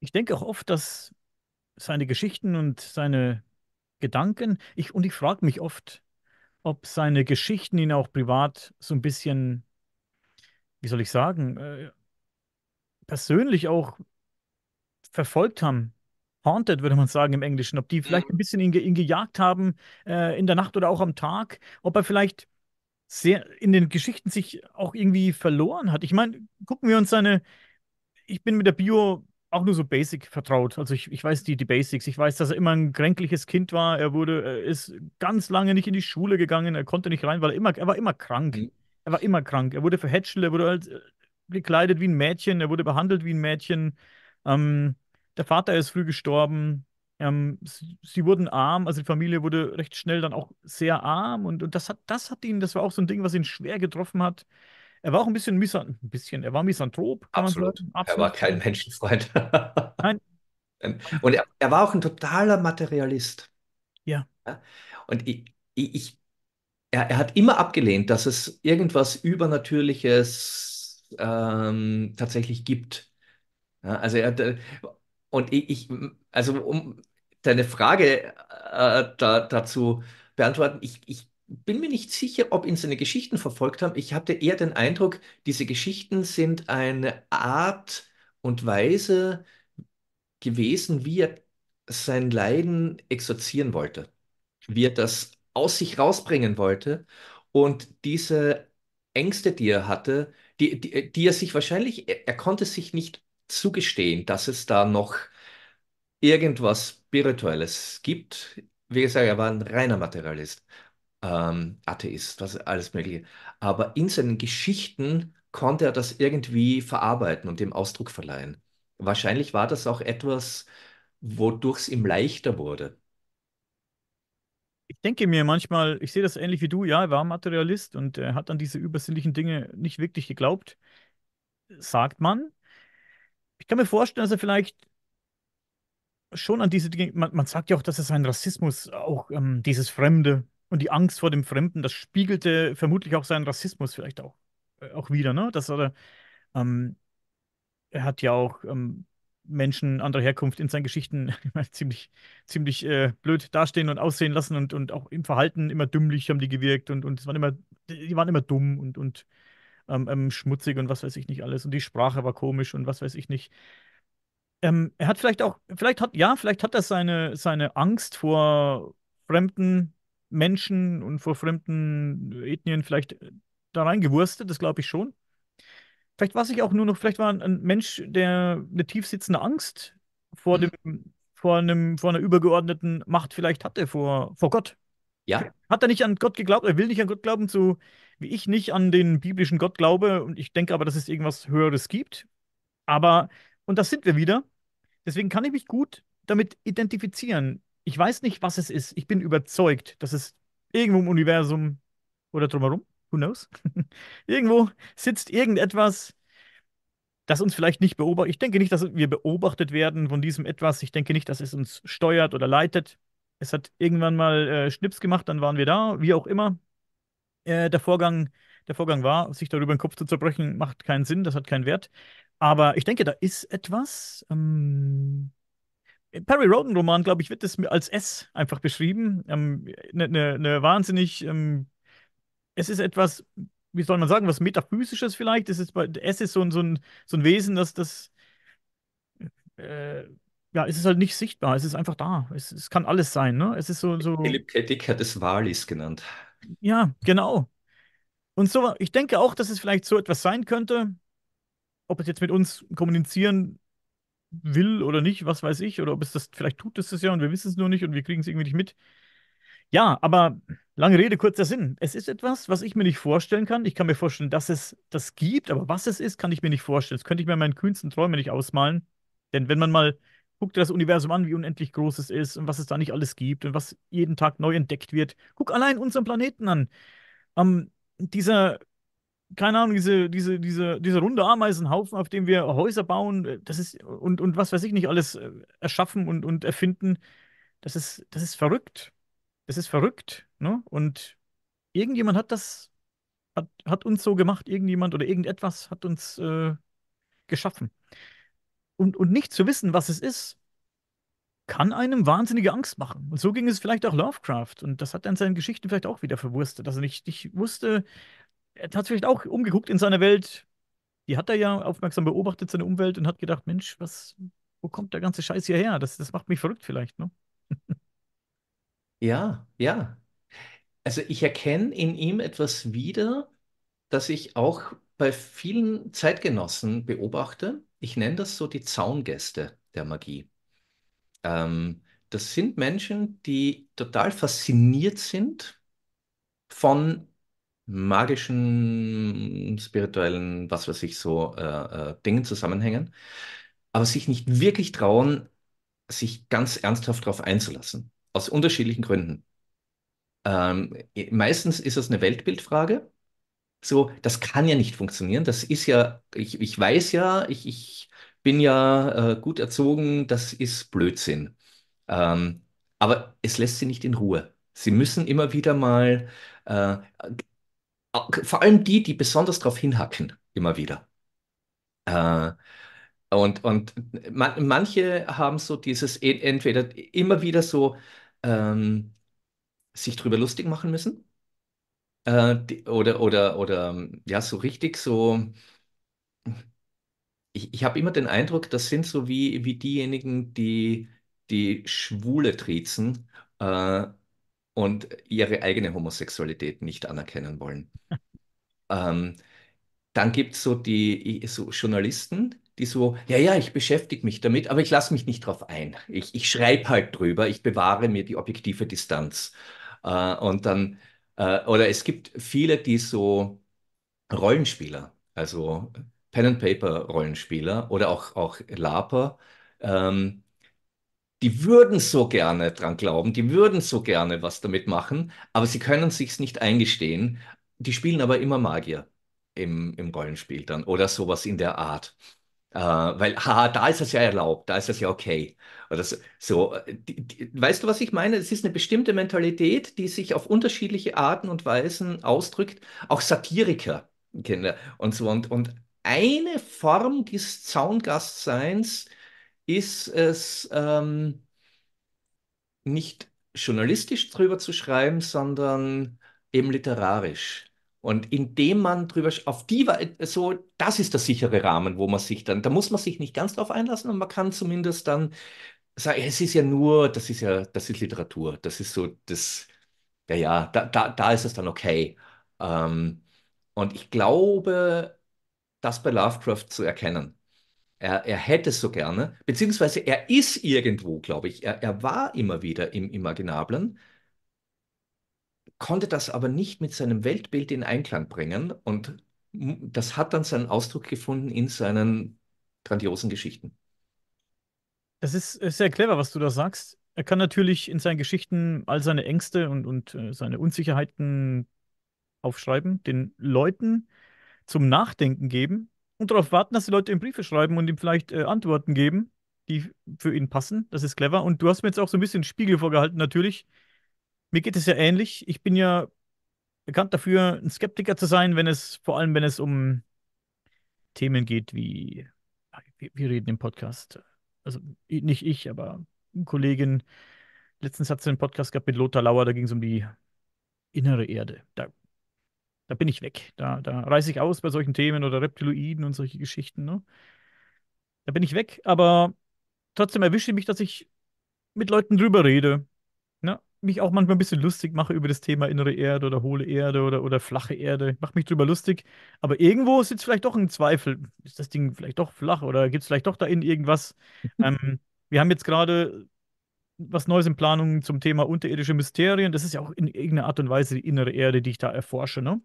Ich denke auch oft, dass seine Geschichten und seine Gedanken, ich, und ich frage mich oft, ob seine Geschichten ihn auch privat so ein bisschen, wie soll ich sagen, äh, persönlich auch verfolgt haben. Haunted, würde man sagen im Englischen. Ob die vielleicht ein Mhm. bisschen ihn, ihn gejagt haben, äh, in der Nacht oder auch am Tag. Ob er vielleicht sehr in den Geschichten sich auch irgendwie verloren hat. Ich meine, gucken wir uns seine ich bin mit der Bio auch nur so basic vertraut. Also ich, ich weiß die, die Basics. Ich weiß, dass er immer ein kränkliches Kind war. Er wurde, er ist ganz lange nicht in die Schule gegangen. Er konnte nicht rein, weil er immer, er war immer krank. Mhm. Er war immer krank. Er wurde verhätschelt, er wurde halt äh, gekleidet wie ein Mädchen, er wurde behandelt wie ein Mädchen. Ähm, der Vater ist früh gestorben. Ähm, sie, sie wurden arm, also die Familie wurde recht schnell dann auch sehr arm und, und das hat, das hat ihn, das war auch so ein Ding, was ihn schwer getroffen hat. Er war auch ein bisschen, misan ein bisschen, er war misanthrop, absolut. sagen. Er war Absolut. kein Menschenfreund. Nein, Und er, er war auch ein totaler Materialist. ja. Und ich, ich, er, er hat immer abgelehnt, dass es irgendwas Übernatürliches ähm, tatsächlich gibt. Ja, also er, hat, und ich, ich, also um deine Frage äh, da, dazu beantworten, ich, ich bin mir nicht sicher, ob ihn seine Geschichten verfolgt haben. Ich hatte eher den Eindruck, diese Geschichten sind eine Art und Weise gewesen, wie er sein Leiden exorzieren wollte wie er das aus sich rausbringen wollte und diese Ängste, die er hatte, die, die, die er sich wahrscheinlich, er, er konnte sich nicht zugestehen, dass es da noch irgendwas Spirituelles gibt. Wie gesagt, er war ein reiner Materialist, ähm, Atheist, was alles Mögliche. Aber in seinen Geschichten konnte er das irgendwie verarbeiten und dem Ausdruck verleihen. Wahrscheinlich war das auch etwas, wodurch es ihm leichter wurde. Ich denke mir manchmal, ich sehe das ähnlich wie du, ja, er war Materialist und er hat an diese übersinnlichen Dinge nicht wirklich geglaubt, sagt man. Ich kann mir vorstellen, dass er vielleicht schon an diese Dinge, man, man sagt ja auch, dass er seinen Rassismus, auch ähm, dieses Fremde und die Angst vor dem Fremden, das spiegelte vermutlich auch seinen Rassismus vielleicht auch, äh, auch wieder, ne? Dass er, ähm, er hat ja auch ähm, Menschen anderer Herkunft in seinen Geschichten ziemlich, ziemlich äh, blöd dastehen und aussehen lassen und, und auch im Verhalten immer dümmlich haben die gewirkt und, und es waren immer die waren immer dumm und, und ähm, ähm, schmutzig und was weiß ich nicht alles. Und die Sprache war komisch und was weiß ich nicht. Ähm, er hat vielleicht auch, vielleicht hat, ja, vielleicht hat er seine, seine Angst vor fremden Menschen und vor fremden Ethnien vielleicht da reingewurstet, das glaube ich schon. Vielleicht war sich auch nur noch, vielleicht war ein, ein Mensch, der eine tiefsitzende Angst vor Mhm. dem, vor einem, vor einer übergeordneten Macht vielleicht hatte, vor, vor Gott. Ja, Hat er nicht an Gott geglaubt? Er will nicht an Gott glauben, so wie ich nicht an den biblischen Gott glaube. Und ich denke aber, dass es irgendwas Höheres gibt. Aber, und das sind wir wieder. Deswegen kann ich mich gut damit identifizieren. Ich weiß nicht, was es ist. Ich bin überzeugt, dass es irgendwo im Universum oder drumherum, who knows, irgendwo sitzt irgendetwas, das uns vielleicht nicht beobachtet. Ich denke nicht, dass wir beobachtet werden von diesem etwas. Ich denke nicht, dass es uns steuert oder leitet. Es hat irgendwann mal äh, Schnips gemacht, dann waren wir da, wie auch immer. Äh, der Vorgang, der Vorgang war, sich darüber den Kopf zu zerbrechen, macht keinen Sinn, das hat keinen Wert. Aber ich denke, da ist etwas. Ähm, Perry Roden Roman, glaube ich, wird das als S einfach beschrieben. Ähm, ne, ne, ne wahnsinnig, ähm, es ist etwas, wie soll man sagen, was Metaphysisches vielleicht. Es ist, S ist so ein, so ein, so ein Wesen, das, das äh, ja, es ist halt nicht sichtbar, es ist einfach da. Es, es kann alles sein, ne? Es ist so, so, Philipp K. Dick hat es Walis genannt. ja, genau. Und so, ich denke auch, dass es vielleicht so etwas sein könnte, ob es jetzt mit uns kommunizieren will oder nicht, was weiß ich, oder ob es das vielleicht tut es das ja und wir wissen es nur nicht und wir kriegen es irgendwie nicht mit. Ja, aber lange Rede, kurzer Sinn. Es ist etwas, was ich mir nicht vorstellen kann. Ich kann mir vorstellen, dass es das gibt, aber was es ist, kann ich mir nicht vorstellen. Das könnte ich mir in meinen kühnsten Träumen nicht ausmalen. Denn wenn man mal guckt das Universum an, wie unendlich groß es ist und was es da nicht alles gibt und was jeden Tag neu entdeckt wird. Guck allein unseren Planeten an. Ähm, dieser keine Ahnung, diese, diese, diese, dieser runde Ameisenhaufen, auf dem wir Häuser bauen, äh, das ist, und, und was weiß ich nicht, alles äh, erschaffen und, und erfinden, das ist, das ist verrückt. Das ist verrückt, ne? Und irgendjemand hat das, hat, hat uns so gemacht, irgendjemand oder irgendetwas hat uns äh, geschaffen. Und, und nicht zu wissen, was es ist, kann einem wahnsinnige Angst machen. Und so ging es vielleicht auch Lovecraft. Und das hat er in seinen Geschichten vielleicht auch wieder verwurstet, dass er nicht, nicht wusste, er hat vielleicht auch umgeguckt in seiner Welt, die hat er ja aufmerksam beobachtet, seine Umwelt, und hat gedacht, Mensch, was, wo kommt der ganze Scheiß hierher? Das, das macht mich verrückt vielleicht, ne? Ja, ja. Also ich erkenne in ihm etwas wieder, das ich auch bei vielen Zeitgenossen beobachte. Ich nenne das so die Zaungäste der Magie. Ähm, das sind Menschen, die total fasziniert sind von magischen, spirituellen, was weiß ich, so äh, äh, Dingen, Zusammenhängen, aber sich nicht wirklich trauen, sich ganz ernsthaft darauf einzulassen. Aus unterschiedlichen Gründen. Ähm, meistens ist es eine Weltbildfrage. So, das kann ja nicht funktionieren. Das ist ja, ich, ich weiß ja, ich, ich bin ja äh, gut erzogen, das ist Blödsinn. Ähm, aber es lässt sie nicht in Ruhe. Sie müssen immer wieder mal, äh, vor allem die, die besonders darauf hinhacken, immer wieder. Äh, und und man, manche haben so dieses entweder immer wieder so ähm, sich drüber lustig machen müssen äh, die, oder oder oder ja so richtig so. Ich, ich habe immer den Eindruck, das sind so wie wie diejenigen, die die Schwule triezen äh, und ihre eigene Homosexualität nicht anerkennen wollen. Ähm, Dann gibt es so die so Journalisten, die so, ja, ja, ich beschäftige mich damit, aber ich lasse mich nicht drauf ein. Ich, ich schreibe halt drüber, ich bewahre mir die objektive Distanz. Äh, und dann, äh, oder es gibt viele, die so Rollenspieler, also Pen-and-Paper-Rollenspieler oder auch, auch LARPer, ähm, die würden so gerne dran glauben, die würden so gerne was damit machen, aber sie können sich's nicht eingestehen. Die spielen aber immer Magier im, im Rollenspiel dann oder sowas in der Art. Äh, weil, haha, da ist es ja erlaubt, da ist es ja okay. Oder so, so äh, die, die, weißt du, was ich meine? Es ist eine bestimmte Mentalität, die sich auf unterschiedliche Arten und Weisen ausdrückt. Auch Satiriker Kinder und so. Und, und eine Form des Zaungastseins ist es, ähm, nicht journalistisch drüber zu schreiben, sondern eben literarisch. Und indem man drüber auf die so, das ist der sichere Rahmen, wo man sich dann, da muss man sich nicht ganz drauf einlassen und man kann zumindest dann sagen, es ist ja nur, das ist ja, das ist Literatur, das ist so das, ja, ja, da, da, da ist es dann okay. Ähm, und ich glaube, das bei Lovecraft zu erkennen. Er, er hätte es so gerne, beziehungsweise er ist irgendwo, glaube ich. Er, er war immer wieder im Imaginablen, konnte das aber nicht mit seinem Weltbild in Einklang bringen und das hat dann seinen Ausdruck gefunden in seinen grandiosen Geschichten. Das ist, ist sehr clever, was du da sagst. Er kann natürlich in seinen Geschichten all seine Ängste und, und äh, seine Unsicherheiten aufschreiben, den Leuten zum Nachdenken geben und darauf warten, dass die Leute ihm Briefe schreiben und ihm vielleicht äh, Antworten geben, die für ihn passen. Das ist clever. Und du hast mir jetzt auch so ein bisschen Spiegel vorgehalten, natürlich. Mir geht es ja ähnlich. Ich bin ja bekannt dafür, ein Skeptiker zu sein, wenn es, vor allem wenn es um Themen geht wie, wir, reden im Podcast. Also nicht ich, aber eine Kollegin. Letztens hat sie einen Podcast gehabt mit Lothar Lauer, da ging es um die innere Erde. Da, da bin ich weg. Da, da reiße ich aus bei solchen Themen oder Reptiloiden und solche Geschichten, ne? Da bin ich weg, aber trotzdem erwische ich mich, dass ich mit Leuten drüber rede. Mich auch manchmal ein bisschen lustig mache über das Thema innere Erde oder hohle Erde oder, oder flache Erde. Ich mache mich drüber lustig. Aber irgendwo sitzt vielleicht doch ein Zweifel. Ist das Ding vielleicht doch flach oder gibt es vielleicht doch da innen irgendwas? Ähm, wir haben jetzt gerade was Neues in Planung zum Thema unterirdische Mysterien. Das ist ja auch in irgendeiner Art und Weise die innere Erde, die ich da erforsche, ne?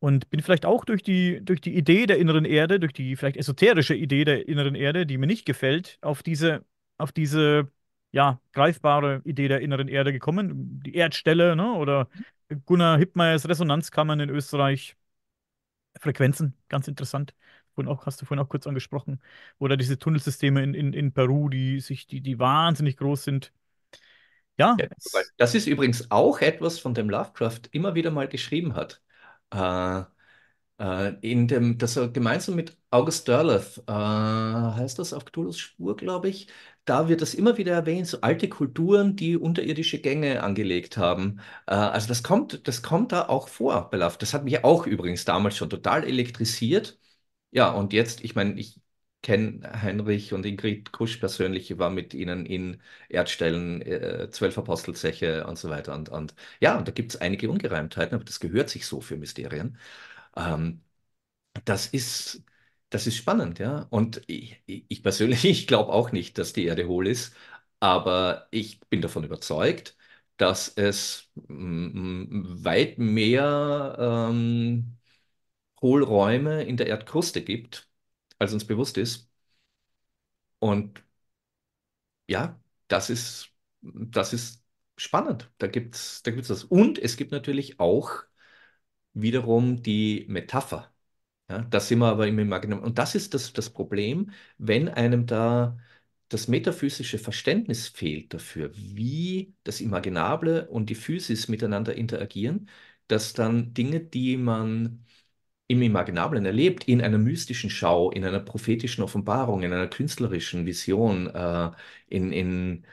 Und bin vielleicht auch durch die, durch die Idee der inneren Erde, durch die vielleicht esoterische Idee der inneren Erde, die mir nicht gefällt, auf diese, auf diese, ja, greifbare Idee der inneren Erde gekommen. Die Erdstelle, ne? Oder Gunnar Hippmeyers Resonanzkammern in Österreich. Frequenzen, ganz interessant. Vorhin auch, hast du vorhin auch kurz angesprochen. Oder diese Tunnelsysteme in, in, in Peru, die sich, die, die wahnsinnig groß sind. Ja, Das ist übrigens auch etwas, von dem Lovecraft immer wieder mal geschrieben hat. Äh, äh, in dem, das er gemeinsam mit August Derleth, äh, heißt das auf Cthulhus Spur, glaube ich, da wird das immer wieder erwähnt, so alte Kulturen, die unterirdische Gänge angelegt haben. Äh, also das kommt, das kommt da auch vor Lovecraft. Das hat mich auch übrigens damals schon total elektrisiert. Ja, und jetzt, ich meine, ich kenne Heinrich und Ingrid Kusch persönlich, ich war mit ihnen in Erdstellen, äh, zwölf Apostelzeche und so weiter. Und, und ja, und da gibt es einige Ungereimtheiten, aber das gehört sich so für Mysterien. Ähm, das ist, das ist spannend, ja. Und ich, ich persönlich, ich glaube auch nicht, dass die Erde hohl ist, aber ich bin davon überzeugt, dass es mm, weit mehr ähm, Hohlräume in der Erdkruste gibt, als uns bewusst ist. Und ja, das ist, das ist spannend. Da gibt's, da gibt's das. Und es gibt natürlich auch wiederum die Metapher. Ja, da sind wir aber im Imaginär. Und das ist das, das Problem, wenn einem da das metaphysische Verständnis fehlt dafür, wie das Imaginable und die Physis miteinander interagieren, dass dann Dinge, die man im Imaginablen erlebt, in einer mystischen Schau, in einer prophetischen Offenbarung, in einer künstlerischen Vision, äh, in, in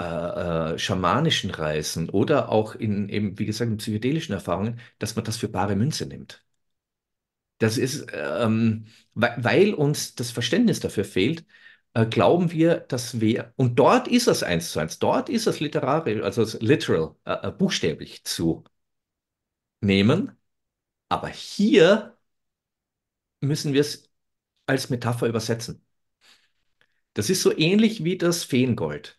äh, äh, schamanischen Reisen oder auch in, eben, wie gesagt, in psychedelischen Erfahrungen, dass man das für bare Münze nimmt. Das ist, ähm, weil, uns das Verständnis dafür fehlt, äh, glauben wir, dass wir, und dort ist es eins zu eins, dort ist es literarisch, also es literal, äh, äh, buchstäblich zu nehmen, aber hier müssen wir es als Metapher übersetzen. Das ist so ähnlich wie das Feengold.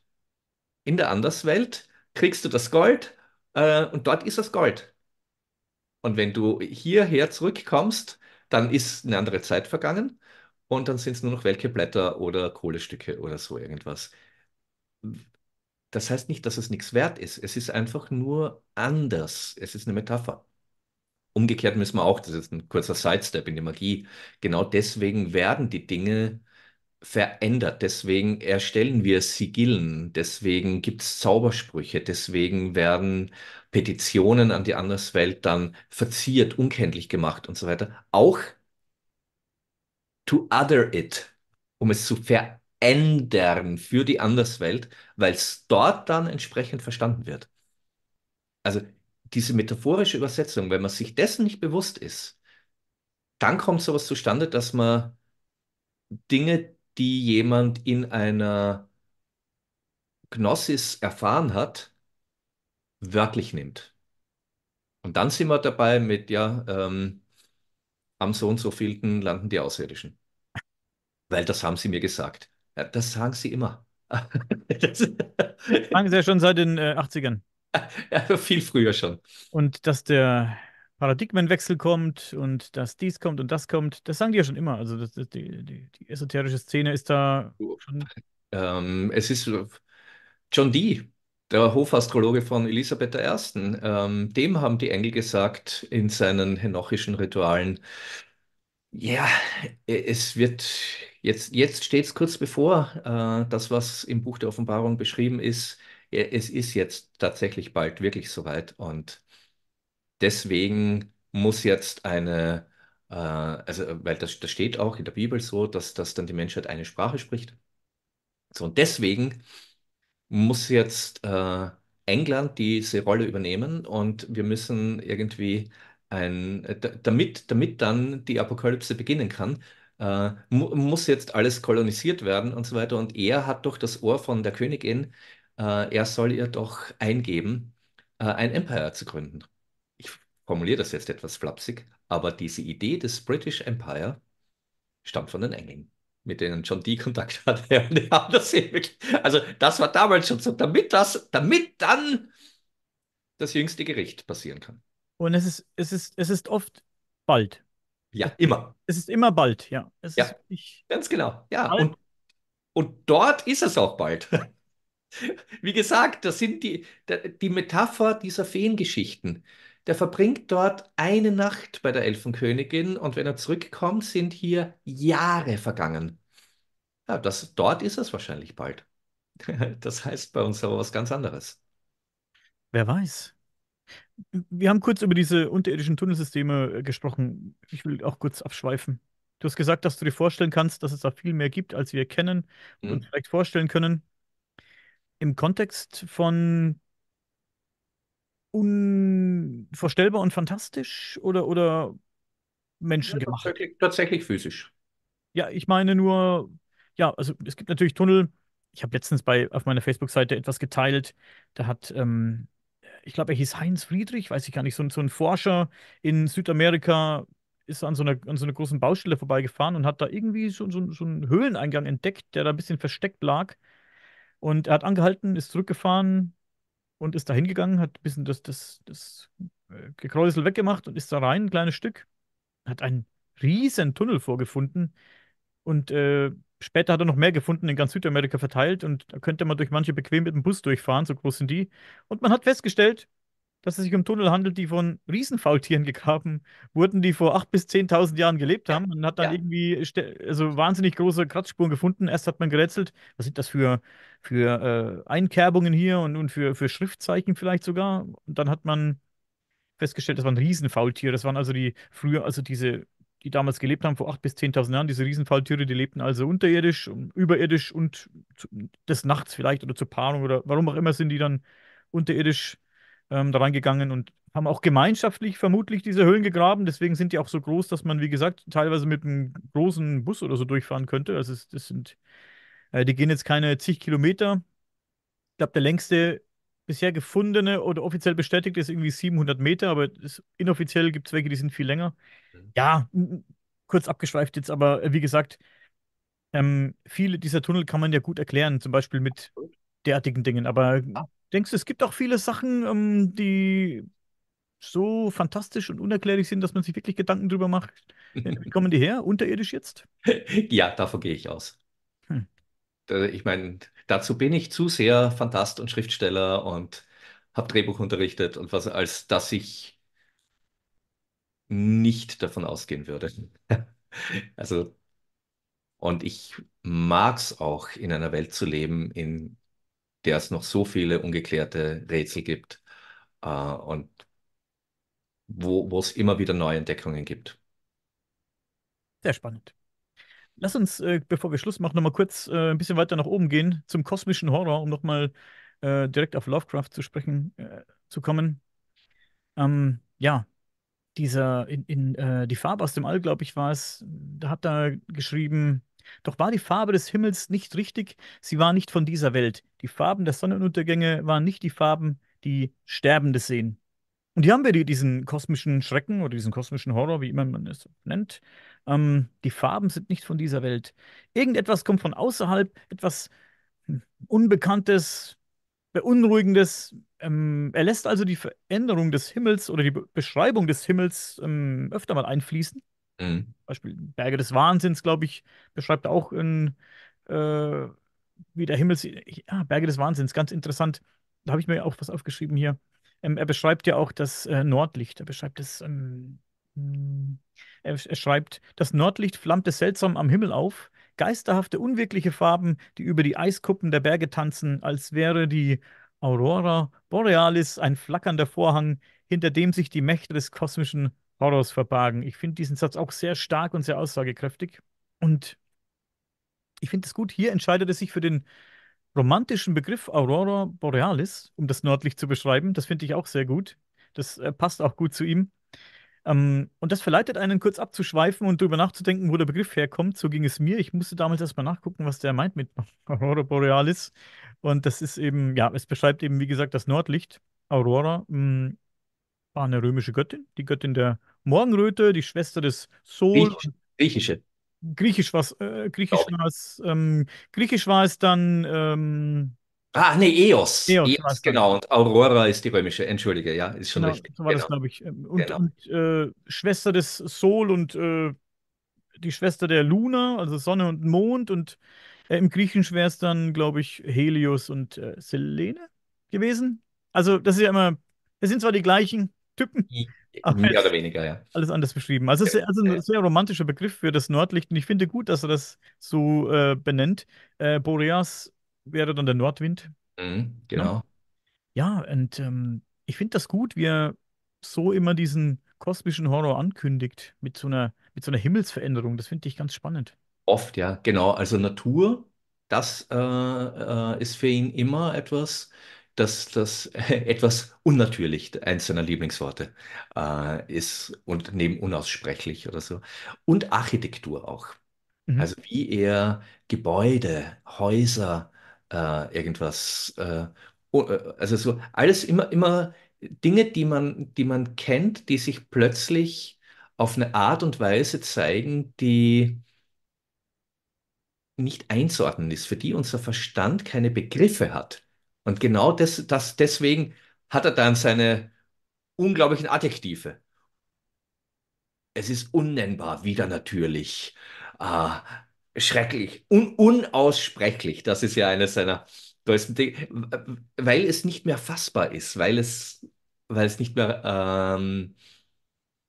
In der Anderswelt kriegst du das Gold, äh, und dort ist das Gold. Und wenn du hierher zurückkommst, dann ist eine andere Zeit vergangen und dann sind es nur noch welke Blätter oder Kohlestücke oder so irgendwas. Das heißt nicht, dass es nichts wert ist. Es ist einfach nur anders. Es ist eine Metapher. Umgekehrt müssen wir auch, das ist ein kurzer Sidestep in die Magie, genau deswegen werden die Dinge verändert. Deswegen erstellen wir Sigillen, deswegen gibt es Zaubersprüche, deswegen werden Petitionen an die Anderswelt dann verziert, unkenntlich gemacht und so weiter. Auch to other it, um es zu verändern für die Anderswelt, weil es dort dann entsprechend verstanden wird. Also diese metaphorische Übersetzung, wenn man sich dessen nicht bewusst ist, dann kommt sowas zustande, dass man Dinge, die jemand in einer Gnosis erfahren hat, wörtlich nimmt. Und dann sind wir dabei mit, ja, ähm, am so und so vielten landen die Außerirdischen. Weil das haben sie mir gesagt. Ja, das sagen sie immer. Das, Sagen sie ja schon seit den äh, 80ern. ja, viel früher schon. Und dass der Paradigmenwechsel kommt und dass dies kommt und das kommt, das sagen die ja schon immer. Also das, das, die, die, die esoterische Szene ist da schon. Ähm, es ist John Dee, der Hofastrologe von Elisabeth I., ähm, dem haben die Engel gesagt in seinen henochischen Ritualen, ja, es wird jetzt, jetzt steht es kurz bevor, äh, das, was im Buch der Offenbarung beschrieben ist, es ist jetzt tatsächlich bald wirklich soweit und deswegen muss jetzt eine, äh, also, weil das, das steht auch in der Bibel so, dass, dass dann die Menschheit eine Sprache spricht. So, und deswegen muss jetzt äh, England diese Rolle übernehmen und wir müssen irgendwie ein, äh, da- damit, damit dann die Apokalypse beginnen kann, äh, mu muss jetzt alles kolonisiert werden und so weiter. Und er hat doch das Ohr von der Königin, äh, er soll ihr doch eingeben, äh, ein Empire zu gründen. Ich formuliere das jetzt etwas flapsig, aber diese Idee des British Empire stammt von den Engeln, mit denen John Dee Kontakt hatte. Und die haben das eben wirklich, also das war damals schon so, damit das, damit dann das jüngste Gericht passieren kann. Und es ist, es ist, es ist oft bald. Ja, immer. Es ist immer bald, ja. Es Ja, ganz genau. Ja, bald. und, und dort ist es auch bald. Wie gesagt, das sind die, die Metapher dieser Feengeschichten. Der verbringt dort eine Nacht bei der Elfenkönigin und wenn er zurückkommt, sind hier Jahre vergangen. Ja, das, dort ist es wahrscheinlich bald. Das heißt bei uns aber was ganz anderes. Wer weiß. Wir haben kurz über diese unterirdischen Tunnelsysteme äh, gesprochen. Ich will auch kurz abschweifen. Du hast gesagt, dass du dir vorstellen kannst, dass es da viel mehr gibt, als wir kennen und uns Hm? vielleicht vorstellen können. Im Kontext von unvorstellbar und fantastisch oder, oder Ja, menschengemacht? tatsächlich, tatsächlich physisch. Ja, ich meine nur, ja, also es gibt natürlich Tunnel. Ich habe letztens bei auf meiner Facebook-Seite etwas geteilt. Da hat, ähm, ich glaube, er hieß Heinz Friedrich, weiß ich gar nicht, so, ein- so ein Forscher in Südamerika ist an so einer, an so einer großen Baustelle vorbeigefahren und hat da irgendwie so, so, so einen Höhleneingang entdeckt, der da ein bisschen versteckt lag. Und er hat angehalten, ist zurückgefahren und ist da hingegangen, hat ein bisschen das, das, das äh, Gekräusel weggemacht und ist da rein, ein kleines Stück, hat einen riesen Tunnel vorgefunden und äh, später hat er noch mehr gefunden, in ganz Südamerika verteilt. Und da könnte man durch manche bequem mit dem Bus durchfahren, so groß sind die. Und man hat festgestellt, dass es sich um Tunnel handelt, die von Riesenfaultieren gegraben wurden, die vor 8.000 bis 10.000 Jahren gelebt haben. Man hat dann ja. irgendwie also wahnsinnig große Kratzspuren gefunden. Erst hat man gerätselt, was sind das für, für äh, Einkerbungen hier und, und für, für Schriftzeichen vielleicht sogar. Und dann hat man festgestellt, das waren Riesenfaultiere. Das waren also die früher, also diese, die damals gelebt haben, vor 8.000 bis 10.000 Jahren, diese Riesenfaultiere, die lebten also unterirdisch, überirdisch und zu, des Nachts vielleicht oder zur Paarung oder warum auch immer sind die dann unterirdisch ähm, da reingegangen und haben auch gemeinschaftlich vermutlich diese Höhlen gegraben. Deswegen sind die auch so groß, dass man, wie gesagt, teilweise mit einem großen Bus oder so durchfahren könnte. Also es, das sind, äh, die gehen jetzt keine zig Kilometer. Ich glaube, der längste bisher gefundene oder offiziell bestätigte ist irgendwie 700 Meter, aber es, inoffiziell gibt es welche, die sind viel länger. Ja, m- m- kurz abgeschweift jetzt, aber äh, wie gesagt, ähm, viele dieser Tunnel kann man ja gut erklären, zum Beispiel mit derartigen Dingen. Aber denkst du, es gibt auch viele Sachen, ähm, die so fantastisch und unerklärlich sind, dass man sich wirklich Gedanken drüber macht? Wie kommen die her? Unterirdisch jetzt? Ja, davon gehe ich aus. Hm. Ich meine, dazu bin ich zu sehr Fantast und Schriftsteller und habe Drehbuch unterrichtet und was, als dass ich nicht davon ausgehen würde. Also, und ich mag es auch, in einer Welt zu leben, in der es noch so viele ungeklärte Rätsel gibt, äh, und wo, wo es immer wieder neue Entdeckungen gibt. Sehr spannend. Lass uns, äh, bevor wir Schluss machen, nochmal kurz äh, ein bisschen weiter nach oben gehen zum kosmischen Horror, um nochmal äh, direkt auf Lovecraft zu sprechen äh, zu kommen. Ähm, ja, dieser, in, in äh, die Farbe aus dem All, glaube ich, war es, da hat er geschrieben, doch war die Farbe des Himmels nicht richtig, sie war nicht von dieser Welt. Die Farben der Sonnenuntergänge waren nicht die Farben, die Sterbende sehen. Und hier haben wir die, diesen kosmischen Schrecken oder diesen kosmischen Horror, wie immer man es nennt. Ähm, die Farben sind nicht von dieser Welt. Irgendetwas kommt von außerhalb, etwas hm, Unbekanntes, Beunruhigendes. Ähm, er lässt also die Veränderung des Himmels oder die Be Beschreibung des Himmels ähm, öfter mal einfließen. Mhm. Beispiel Berge des Wahnsinns, glaube ich, beschreibt auch in, äh, wie der Himmel, ja, Berge des Wahnsinns, ganz interessant. Da habe ich mir auch was aufgeschrieben hier. Ähm, er beschreibt ja auch das äh, Nordlicht. Er beschreibt es, ähm, hm, er, er schreibt, das Nordlicht flammte seltsam am Himmel auf, geisterhafte, unwirkliche Farben, die über die Eiskuppen der Berge tanzen, als wäre die Aurora Borealis ein flackernder Vorhang, hinter dem sich die Mächte des kosmischen Horrors verbargen. Ich finde diesen Satz auch sehr stark und sehr aussagekräftig. Und ich finde es gut, hier entscheidet er sich für den romantischen Begriff Aurora Borealis, um das Nordlicht zu beschreiben. Das finde ich auch sehr gut. Das äh, passt auch gut zu ihm. Ähm, und das verleitet einen kurz abzuschweifen und darüber nachzudenken, wo der Begriff herkommt. So ging es mir. Ich musste damals erstmal nachgucken, was der meint mit Aurora Borealis. Und das ist eben, ja, es beschreibt eben, wie gesagt, das Nordlicht. Aurora mh, war eine römische Göttin, die Göttin der Morgenröte, die Schwester des Sol. Griechisch, griechische. Griechisch war es, äh, Griechisch war es, ähm, Griechisch war es dann, ähm, Ah, nee, Eos. Eos Eos, genau. Und Aurora ist die römische. Entschuldige, ja, ist schon Genau, richtig. so war das, Genau, glaube ich. Ähm, Und, genau. und äh, Schwester des Sol und äh, die Schwester der Luna, also Sonne und Mond. Und äh, im Griechischen wäre es dann, glaube ich, Helios und äh, Selene gewesen. Also, das ist ja immer, es sind zwar die gleichen Typen, Mehr oder weniger, ja. alles anders beschrieben. Also, es ist also ein Ja. sehr romantischer Begriff für das Nordlicht. Und ich finde gut, dass er das so äh, benennt. Äh, Boreas wäre dann der Nordwind. Mhm, Ne? genau. Ja, und ähm, ich finde das gut, wie er so immer diesen kosmischen Horror ankündigt, mit so einer, mit so einer Himmelsveränderung. Das finde ich ganz spannend. Oft, ja, genau. Also Natur, das äh, äh, ist für ihn immer etwas, das, das etwas unnatürlich, eins seiner Lieblingsworte, äh, ist und neben unaussprechlich oder so. Und Architektur auch. Mhm. Also wie er Gebäude, Häuser, äh, irgendwas, äh, äh, also so alles immer, immer Dinge, die man, die man kennt, die sich plötzlich auf eine Art und Weise zeigen, die nicht einzuordnen ist, für die unser Verstand keine Begriffe hat. Und genau das, das, deswegen hat er dann seine unglaublichen Adjektive. Es ist unnennbar, widernatürlich, äh, schrecklich, un unaussprechlich. Das ist ja eines seiner größten Dinge, weil es nicht mehr fassbar ist, weil es, weil es nicht mehr, ähm,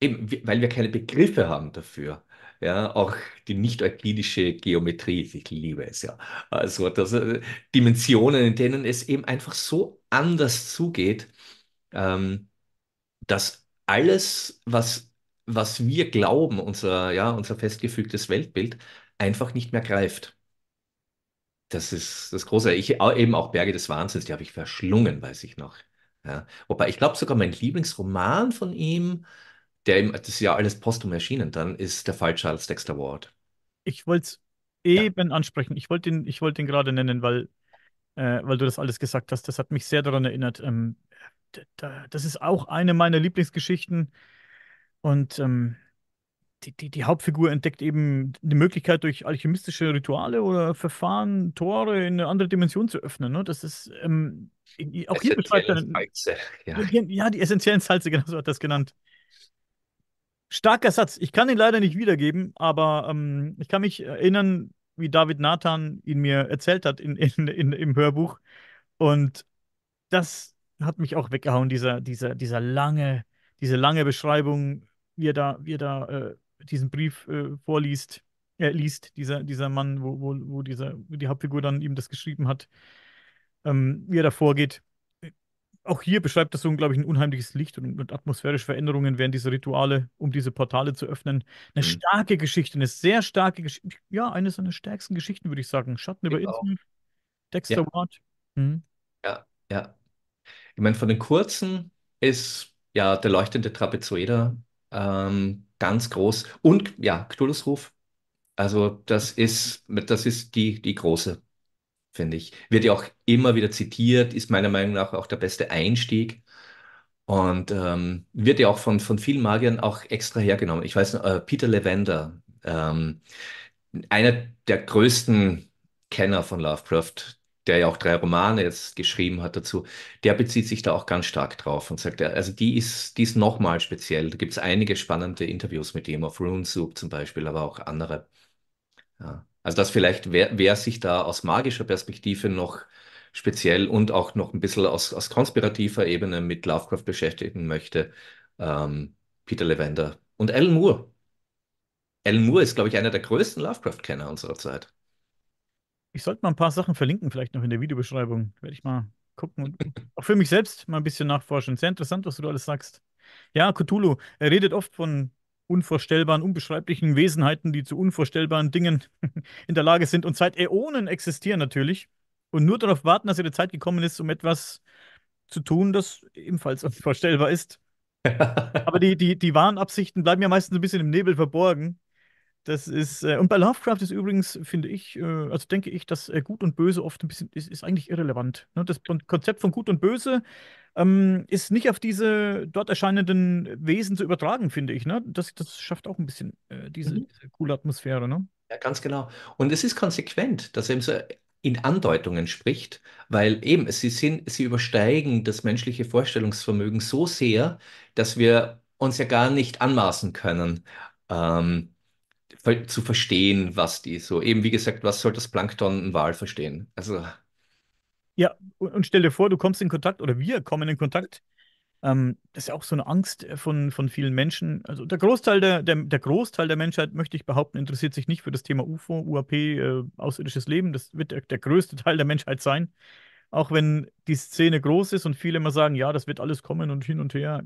eben, weil wir keine Begriffe haben dafür. Ja, auch die nicht-euklidische Geometrie, ich liebe es ja. Also, das, äh, Dimensionen, in denen es eben einfach so anders zugeht. Ähm, dass alles, was, was wir glauben, unser, ja, unser festgefügtes Weltbild, einfach nicht mehr greift. Das ist das Große. Ich eben auch Berge des Wahnsinns, die habe ich verschlungen, weiß ich noch. Ja. Wobei ich glaube sogar mein Lieblingsroman von ihm, der ihm, das ist ja alles posthum erschienen, dann ist Der Fall Charles Dexter Ward. Ich wollte es Ja, eben ansprechen. Ich wollte ihn, ich wollte ihn gerade nennen, weil, äh, weil du das alles gesagt hast. Das hat mich sehr daran erinnert. Ähm, das ist auch eine meiner Lieblingsgeschichten. Und ähm, die, die, die Hauptfigur entdeckt eben die Möglichkeit, durch alchemistische Rituale oder Verfahren Tore in eine andere Dimension zu öffnen. Ne? Das ist ähm, auch hier beschreibt er. Ja, ja, die essentiellen Salze, genau so hat er das genannt. Starker Satz. Ich kann ihn leider nicht wiedergeben, aber ähm, ich kann mich erinnern, wie David Nathan ihn mir erzählt hat in, in, in, im Hörbuch. Und das hat mich auch weggehauen, dieser, dieser, dieser lange, diese lange Beschreibung, wie er da, wie er da äh, diesen Brief äh, vorliest, äh, liest, dieser, dieser Mann, wo, wo, wo dieser, wo die Hauptfigur dann ihm das geschrieben hat, ähm, wie er da vorgeht. Auch hier beschreibt das so, glaube ich, ein unheimliches Licht und, und atmosphärische Veränderungen während dieser Rituale, um diese Portale zu öffnen. Eine hm. starke Geschichte, eine sehr starke Geschichte. Ja, eine seiner stärksten Geschichten, würde ich sagen. Schatten über genau. Innsmouth, Ja, Dexter Ward. Hm. ja, ja. Ich meine, von den kurzen ist Ja, der leuchtende Trapezoeder, ähm, ganz groß. Und ja, Cthulhu's Ruf. Also das ist, das ist die, die große, finde ich. Wird ja auch immer wieder zitiert, ist meiner Meinung nach auch der beste Einstieg. Und ähm, wird ja auch von, von vielen Magiern auch extra hergenommen. Ich weiß, äh, Peter Lavender, ähm, einer der größten Kenner von Lovecraft, der ja auch drei Romane jetzt geschrieben hat dazu, der bezieht sich da auch ganz stark drauf und sagt, also die ist, die ist nochmal speziell. Da gibt es einige spannende Interviews mit ihm, auf RuneSoup zum Beispiel, aber auch andere. Ja. Also das vielleicht, wer, wer sich da aus magischer Perspektive noch speziell und auch noch ein bisschen aus, aus konspirativer Ebene mit Lovecraft beschäftigen möchte, ähm, Peter Lavender und Alan Moore. Alan Moore ist, glaube ich, einer der größten Lovecraft-Kenner unserer Zeit. Ich sollte mal ein paar Sachen verlinken, vielleicht noch in der Videobeschreibung. Werde ich mal gucken und auch für mich selbst mal ein bisschen nachforschen. Sehr interessant, was du da alles sagst. Ja, Cthulhu, er redet oft von unvorstellbaren, unbeschreiblichen Wesenheiten, die zu unvorstellbaren Dingen in der Lage sind und seit Äonen existieren natürlich und nur darauf warten, dass ihre Zeit gekommen ist, um etwas zu tun, das ebenfalls unvorstellbar ist. Aber die, die, die wahren Absichten bleiben ja meistens ein bisschen im Nebel verborgen. Das ist, äh, und bei Lovecraft ist übrigens, finde ich, äh, also denke ich, dass äh, Gut und Böse oft ein bisschen, ist, ist eigentlich irrelevant. Ne? Das Kon- Konzept von Gut und Böse ähm, ist nicht auf diese dort erscheinenden Wesen zu übertragen, finde ich. Ne? Das, das schafft auch ein bisschen äh, diese, Mhm. diese coole Atmosphäre. Ne? Ja, ganz genau. Und es ist konsequent, dass er eben so in Andeutungen spricht, weil eben sie sind, sie übersteigen das menschliche Vorstellungsvermögen so sehr, dass wir uns ja gar nicht anmaßen können, ähm, zu verstehen, was die so, eben wie gesagt, was soll das Plankton ein Wal verstehen? Also, Ja, und, stell dir vor, du kommst in Kontakt oder wir kommen in Kontakt Ähm, das ist ja auch so eine Angst äh, von, von vielen Menschen. Also der Großteil der, der, der Großteil der Menschheit, möchte ich behaupten, interessiert sich nicht für das Thema UFO, UAP, äh, außerirdisches Leben. Das wird der, der größte Teil der Menschheit sein. Auch wenn die Szene groß ist und viele immer sagen, ja, das wird alles kommen und hin und her.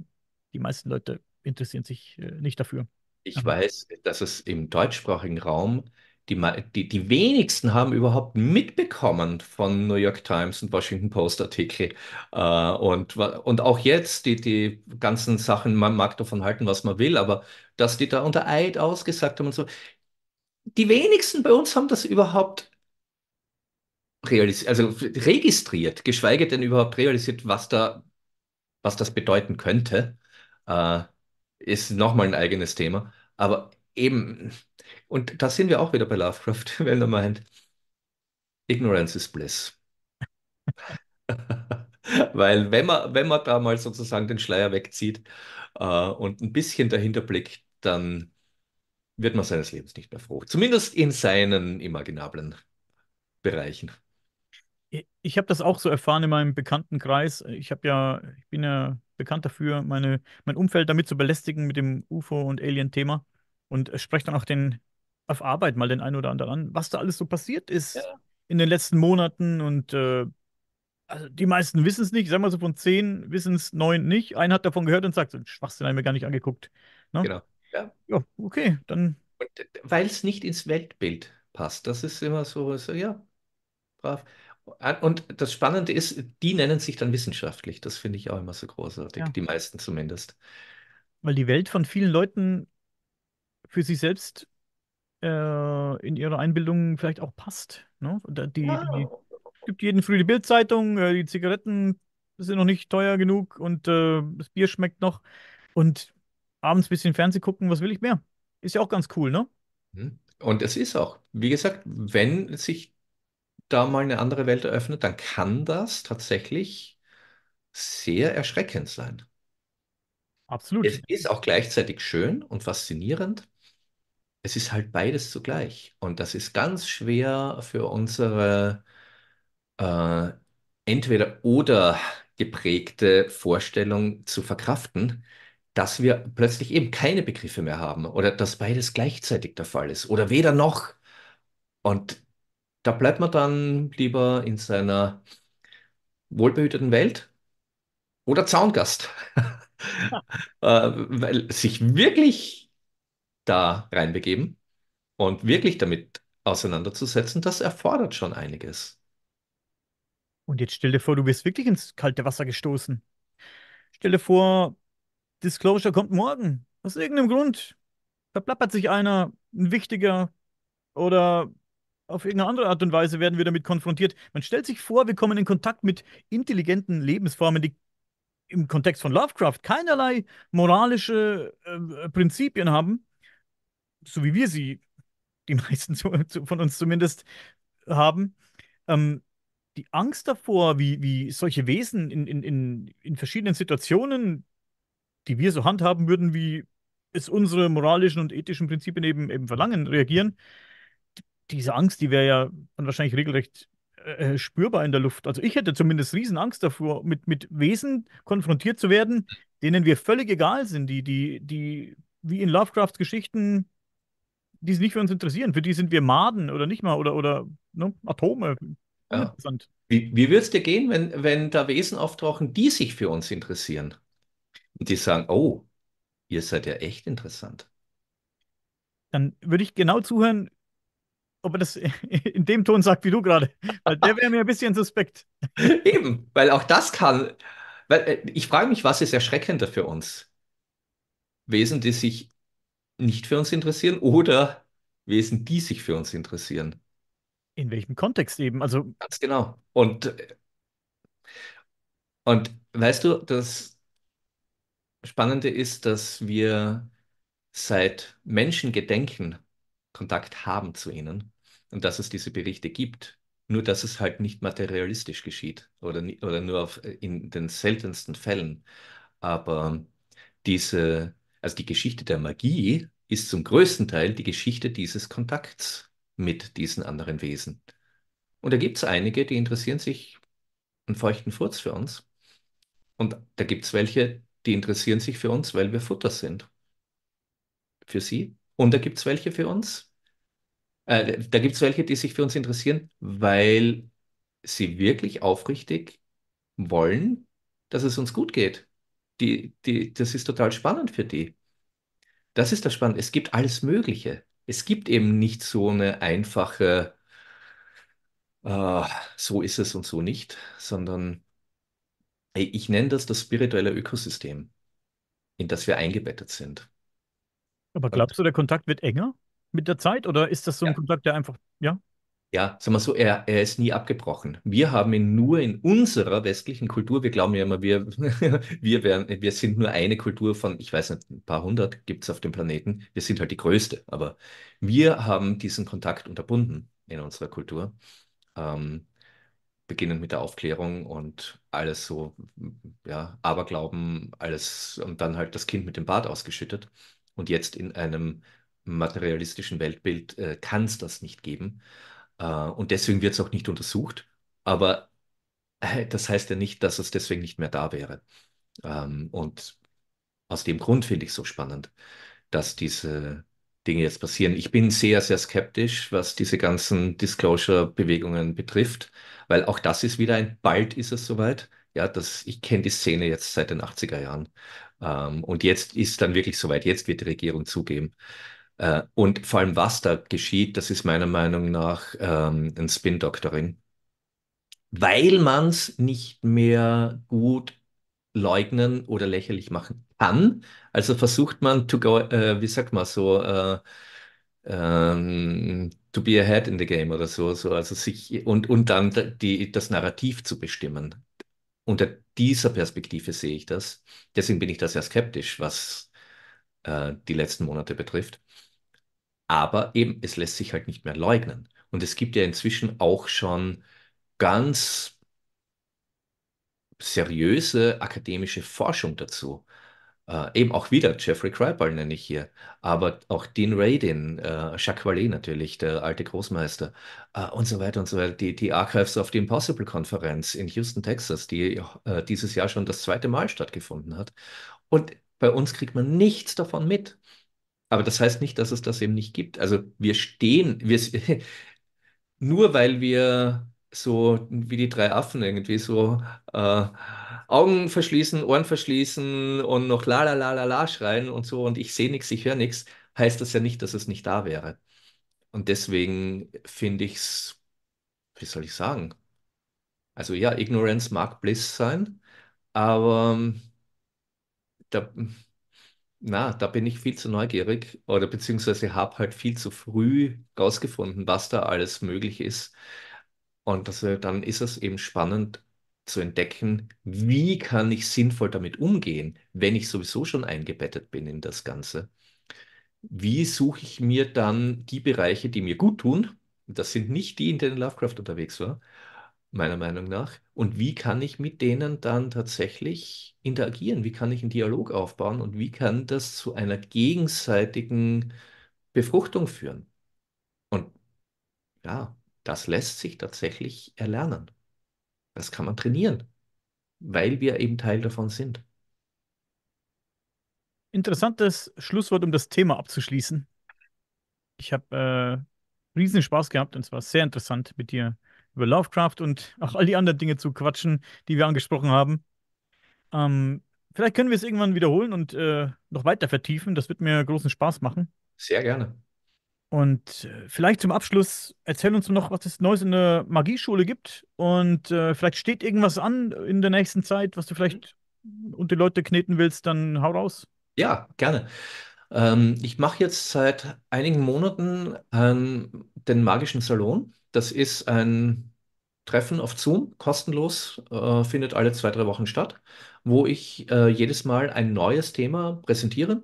Die meisten Leute interessieren sich äh, nicht dafür. Ich weiß, dass es im deutschsprachigen Raum die, die, die wenigsten haben überhaupt mitbekommen von New York Times und Washington Post Artikel. Äh, und, und auch jetzt die, die ganzen Sachen, man mag davon halten, was man will, aber dass die da unter Eid ausgesagt haben und so. Die wenigsten bei uns haben das überhaupt also registriert, geschweige denn überhaupt realisiert, was da, was das bedeuten könnte. Äh, ist nochmal ein eigenes Thema. Aber eben, und da sind wir auch wieder bei Lovecraft, wenn er meint, Ignorance is bliss. Weil wenn man, wenn man da mal sozusagen den Schleier wegzieht äh, und ein bisschen dahinter blickt, dann wird man seines Lebens nicht mehr froh. Zumindest in seinen imaginablen Bereichen. ich, habe das auch so erfahren in meinem Bekanntenkreis. Ich habe ja, ich bin ja bekannt dafür, meine, mein Umfeld damit zu belästigen mit dem UFO- und Alien-Thema und äh, spreche dann auch den auf Arbeit mal den einen oder anderen an, was da alles so passiert ist Ja, in den letzten Monaten und äh, also die meisten wissen es nicht. Ich sag mal so von zehn wissen es neun nicht. Einer hat davon gehört und sagt, so einen Schwachsinn habe ich mir gar nicht angeguckt. Ne? genau. Ja. Ja, okay, dann Und weil es nicht ins Weltbild passt. Das ist immer so, so ja, brav. Und das Spannende ist, die nennen sich dann wissenschaftlich. Das finde ich auch immer so großartig, ja, die meisten zumindest. weil die Welt von vielen Leuten für sich selbst äh, in ihrer Einbildung vielleicht auch passt. Ne? Die, Ja, die gibt jeden früh die Bildzeitung, äh, die Zigaretten sind noch nicht teuer genug und äh, das Bier schmeckt noch. Und abends ein bisschen Fernsehen gucken, was will ich mehr? Ist ja auch ganz cool, ne? Mhm. Und es ist auch, wie gesagt, wenn sich da mal eine andere Welt eröffnet, dann kann das tatsächlich sehr erschreckend sein. Absolut. Es ist auch gleichzeitig schön und faszinierend. Es ist halt beides zugleich. Und das ist ganz schwer für unsere äh, entweder oder geprägte Vorstellung zu verkraften, dass wir plötzlich eben keine Begriffe mehr haben oder dass beides gleichzeitig der Fall ist oder weder noch. Und da bleibt man dann lieber in seiner wohlbehüteten Welt oder Zaungast. Äh, weil sich wirklich da reinbegeben und wirklich damit auseinanderzusetzen, das erfordert schon einiges. Und jetzt stell dir vor, du wirst wirklich ins kalte Wasser gestoßen. Stell dir vor, Disclosure kommt morgen. Aus irgendeinem Grund verplappert sich einer, ein wichtiger, oder auf irgendeine andere Art und Weise werden wir damit konfrontiert. Man stellt sich vor, wir kommen in Kontakt mit intelligenten Lebensformen, die im Kontext von Lovecraft keinerlei moralische äh, Prinzipien haben, so wie wir sie, die meisten von uns zumindest, haben. Ähm, die Angst davor, wie, wie solche Wesen in, in, in, in verschiedenen Situationen, die wir so handhaben würden, wie es unsere moralischen und ethischen Prinzipien eben, eben verlangen, reagieren, diese Angst, die wäre ja dann wahrscheinlich regelrecht äh, äh, spürbar in der Luft. Also ich hätte zumindest Riesenangst davor, mit, mit Wesen konfrontiert zu werden, denen wir völlig egal sind, die, die, die, wie in Lovecrafts Geschichten, die sich nicht für uns interessieren. Für die sind wir Maden oder nicht mal oder, oder ne, Atome. Ja. Wie, wie würde es dir gehen, wenn, wenn da Wesen auftauchen, die sich für uns interessieren? Und die sagen, oh, ihr seid ja echt interessant. Dann würde ich genau zuhören, ob er das in dem Ton sagt, wie du gerade. Weil der wäre mir ein bisschen suspekt. Eben, weil auch das kann. Weil, äh, ich frage mich, was ist erschreckender für uns? Wesen, die sich nicht für uns interessieren oder Wesen, die sich für uns interessieren? In welchem Kontext eben? Also. Ganz genau. Und, und weißt du, das Spannende ist, dass wir seit Menschengedenken Kontakt haben zu ihnen und dass es diese Berichte gibt. Nur dass es halt nicht materialistisch geschieht oder, oder nur auf, in den seltensten Fällen. Aber diese, also die Geschichte der Magie ist zum größten Teil die Geschichte dieses Kontakts mit diesen anderen Wesen. Und da gibt es einige, die interessieren sich einen feuchten Furz für uns. Und da gibt es welche, die interessieren sich für uns, weil wir Futter sind. Für sie. Und da gibt es welche für uns, äh, da gibt es welche, die sich für uns interessieren, weil sie wirklich aufrichtig wollen, dass es uns gut geht. Die, die, das ist total spannend für die. Das ist das Spannende. Es gibt alles Mögliche. Es gibt eben nicht so eine einfache, äh, so ist es und so nicht, sondern ich nenne das das spirituelle Ökosystem, in das wir eingebettet sind. Aber glaubst du, der Kontakt wird enger? mit der Zeit oder ist das so ein Ja. Kontakt, der einfach, ja? Ja, sagen wir so, er, er ist nie abgebrochen. Wir haben ihn nur in unserer westlichen Kultur, wir glauben ja immer, wir, wir, wären, wir sind nur eine Kultur von, ich weiß nicht, ein paar hundert gibt es auf dem Planeten. Wir sind halt die größte, aber wir haben diesen Kontakt unterbunden in unserer Kultur. Ähm, beginnend mit der Aufklärung und alles so, ja, Aberglauben, alles und dann halt das Kind mit dem Bad ausgeschüttet. Und jetzt in einem materialistischen Weltbild äh, kann es das nicht geben. Äh, und deswegen wird es auch nicht untersucht. Aber äh, das heißt ja nicht, dass es deswegen nicht mehr da wäre. Ähm, und aus dem Grund finde ich es so spannend, dass diese Dinge jetzt passieren. Ich bin sehr, sehr skeptisch, was diese ganzen Disclosure-Bewegungen betrifft, weil auch das ist wieder ein, bald ist es soweit. Ja, das, ich kenne die Szene jetzt seit den 80er Jahren. Ähm, und jetzt ist dann wirklich soweit. Jetzt wird die Regierung zugeben, äh, und vor allem, was da geschieht, das ist meiner Meinung nach ähm, ein Spin-Doctoring, weil man es nicht mehr gut leugnen oder lächerlich machen kann. Also versucht man to go, äh, wie sagt man so, äh, ähm, to be ahead in the game oder so, so also sich und, und dann die, das Narrativ zu bestimmen. Unter dieser Perspektive sehe ich das. Deswegen bin ich da sehr skeptisch, was äh, die letzten Monate betrifft. Aber eben, es lässt sich halt nicht mehr leugnen. Und es gibt ja inzwischen auch schon ganz seriöse akademische Forschung dazu. Äh, eben auch wieder Jeffrey Kripal nenne ich hier, aber auch Dean Radin, äh, Jacques Vallée natürlich, der alte Großmeister äh, und so weiter und so weiter. Die, die Archives of the Impossible Konferenz in Houston, Texas, die äh, dieses Jahr schon das zweite Mal stattgefunden hat. Und bei uns kriegt man nichts davon mit. Aber das heißt nicht, dass es das eben nicht gibt. Also wir stehen, wir, nur weil wir so wie die drei Affen irgendwie so äh, Augen verschließen, Ohren verschließen und noch la la la la la schreien und so und ich sehe nichts, ich höre nichts, heißt das ja nicht, dass es nicht da wäre. Und deswegen finde ich es, wie soll ich sagen? Also ja, Ignorance mag Bliss sein, aber da, na, da bin ich viel zu neugierig oder beziehungsweise habe halt viel zu früh rausgefunden, was da alles möglich ist. Und das, äh, dann ist es eben spannend zu entdecken, wie kann ich sinnvoll damit umgehen, wenn ich sowieso schon eingebettet bin in das Ganze. Wie suche ich mir dann die Bereiche, die mir gut tun? Das sind nicht die, in denen Lovecraft unterwegs war, meiner Meinung nach. Und wie kann ich mit denen dann tatsächlich interagieren? Wie kann ich einen Dialog aufbauen? Und wie kann das zu einer gegenseitigen Befruchtung führen? Und ja, das lässt sich tatsächlich erlernen. Das kann man trainieren, weil wir eben Teil davon sind. Interessantes Schlusswort, um das Thema abzuschließen. Ich habe äh, riesen Spaß gehabt und es war sehr interessant, mit dir über Lovecraft und auch all die anderen Dinge zu quatschen, die wir angesprochen haben. Ähm, vielleicht können wir es irgendwann wiederholen und äh, noch weiter vertiefen. Das wird mir großen Spaß machen. Sehr gerne. Und äh, vielleicht zum Abschluss erzähl uns noch, was es Neues in der Magieschule gibt. Und äh, vielleicht steht irgendwas an in der nächsten Zeit, was du vielleicht unter die Leute kneten willst, dann hau raus. Ja, gerne. Ähm, ich mache jetzt seit einigen Monaten ähm, den Magischen Salon. Das ist ein Treffen auf Zoom, kostenlos, äh, findet alle zwei, drei Wochen statt, wo ich äh, jedes Mal ein neues Thema präsentiere.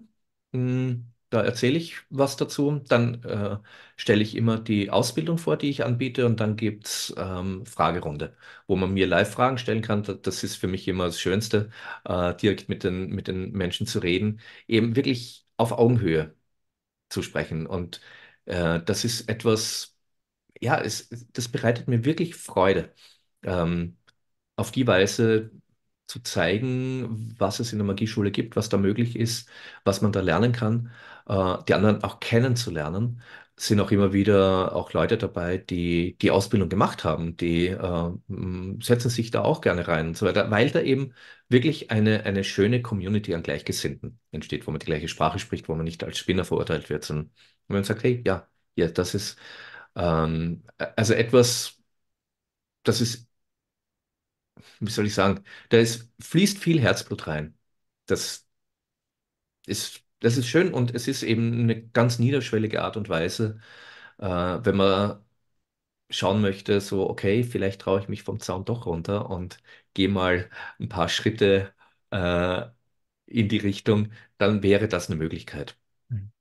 Mm, Da erzähle ich was dazu, dann äh, stelle ich immer die Ausbildung vor, die ich anbiete, und dann gibt es ähm, Fragerunde, wo man mir Live-Fragen stellen kann. Da- Das ist für mich immer das Schönste, äh, direkt mit den, mit den Menschen zu reden, eben wirklich auf Augenhöhe zu sprechen. Und äh, das ist etwas, ja, es, das bereitet mir wirklich Freude, ähm, auf die Weise zu zeigen, was es in der Magieschule gibt, was da möglich ist, was man da lernen kann, äh, die anderen auch kennenzulernen. Es sind auch immer wieder auch Leute dabei, die die Ausbildung gemacht haben, die äh, setzen sich da auch gerne rein und so weiter, weil da eben wirklich eine, eine schöne Community an Gleichgesinnten entsteht, wo man die gleiche Sprache spricht, wo man nicht als Spinner verurteilt wird, sondern wo man sagt, hey, ja, ja, das ist ähm, also etwas, das ist, wie soll ich sagen, da ist, fließt viel Herzblut rein. Das ist, das ist schön und es ist eben eine ganz niederschwellige Art und Weise, äh, wenn man schauen möchte, so, okay, vielleicht traue ich mich vom Zaun doch runter und gehe mal ein paar Schritte äh, in die Richtung, dann wäre das eine Möglichkeit. Mhm.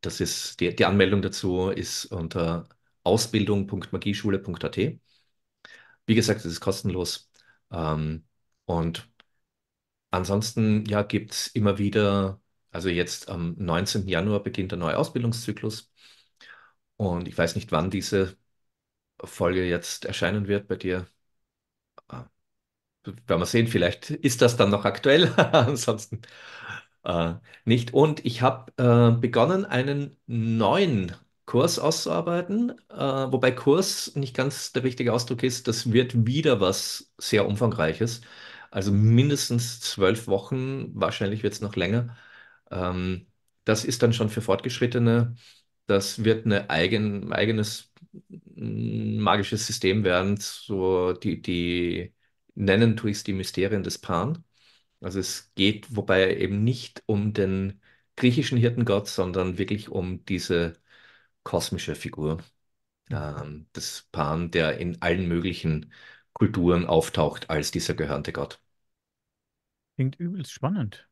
Das ist, die, die Anmeldung dazu ist unter ausbildung.magieschule.at. Wie gesagt, es ist kostenlos. Ähm, und ansonsten, ja, gibt es immer wieder, also jetzt am 19. Januar beginnt der neue Ausbildungszyklus. Und ich weiß nicht, wann diese Folge jetzt erscheinen wird bei dir. Äh, werden wir sehen, vielleicht ist das dann noch aktuell. Ansonsten äh, nicht. Und ich habe äh, begonnen, einen neuen Kurs auszuarbeiten, äh, wobei Kurs nicht ganz der richtige Ausdruck ist. Das wird wieder was sehr Umfangreiches. Also mindestens zwölf Wochen, wahrscheinlich wird es noch länger. Ähm, das ist dann schon für Fortgeschrittene. Das wird ein eigen, eigenes mm, magisches System werden. So die, die nennen tue ich es die Mysterien des Pan. Also es geht wobei eben nicht um den griechischen Hirtengott, sondern wirklich um diese kosmische Figur ähm, des Pan, der in allen möglichen Kulturen auftaucht als dieser gehörnte Gott. Klingt übelst spannend.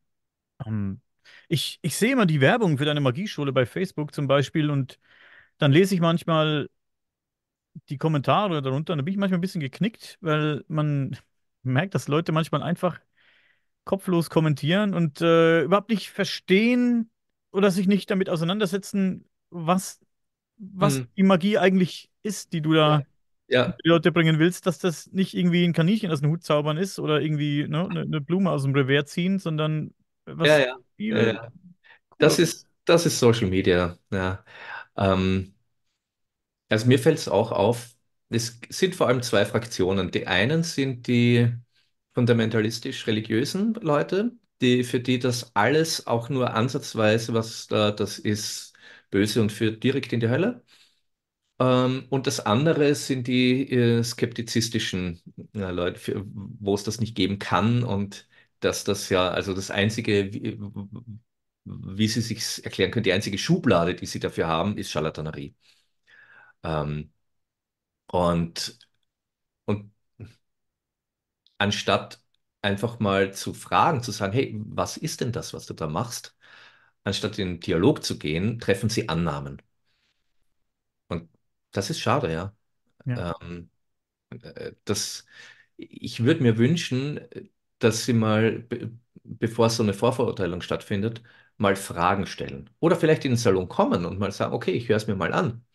Ähm, ich, ich sehe immer die Werbung für deine Magieschule bei Facebook zum Beispiel und dann lese ich manchmal die Kommentare darunter und da bin ich manchmal ein bisschen geknickt, weil man merkt, dass Leute manchmal einfach kopflos kommentieren und äh, überhaupt nicht verstehen oder sich nicht damit auseinandersetzen, was, was Hm. die Magie eigentlich ist, die du da Ja, die Leute bringen willst, dass das nicht irgendwie ein Kaninchen aus dem Hut zaubern ist oder irgendwie ne, eine, eine Blume aus dem Revers ziehen, sondern ja, was ja, ja, viel ja. Das ist, das ist Social Media. Ja. Ähm, also mir fällt es auch auf, es sind vor allem zwei Fraktionen. Die einen sind die fundamentalistisch-religiösen Leute, die, für die das alles auch nur ansatzweise, was da das ist, böse und führt direkt in die Hölle. Ähm, und das andere sind die äh, skeptizistischen ja, Leute, wo es das nicht geben kann und dass das ja, also das Einzige, wie- wie Sie sich erklären können, die einzige Schublade, die Sie dafür haben, ist Charlatanerie. Ähm, und, und anstatt einfach mal zu fragen, zu sagen, hey, was ist denn das, was du da machst? Anstatt in den Dialog zu gehen, treffen sie Annahmen. Und das ist schade, ja. Ja. Ähm, äh, das, ich würde mir wünschen, dass sie mal, be bevor so eine Vorverurteilung stattfindet, mal Fragen stellen. Oder vielleicht in den Salon kommen und mal sagen, okay, ich höre es mir mal an,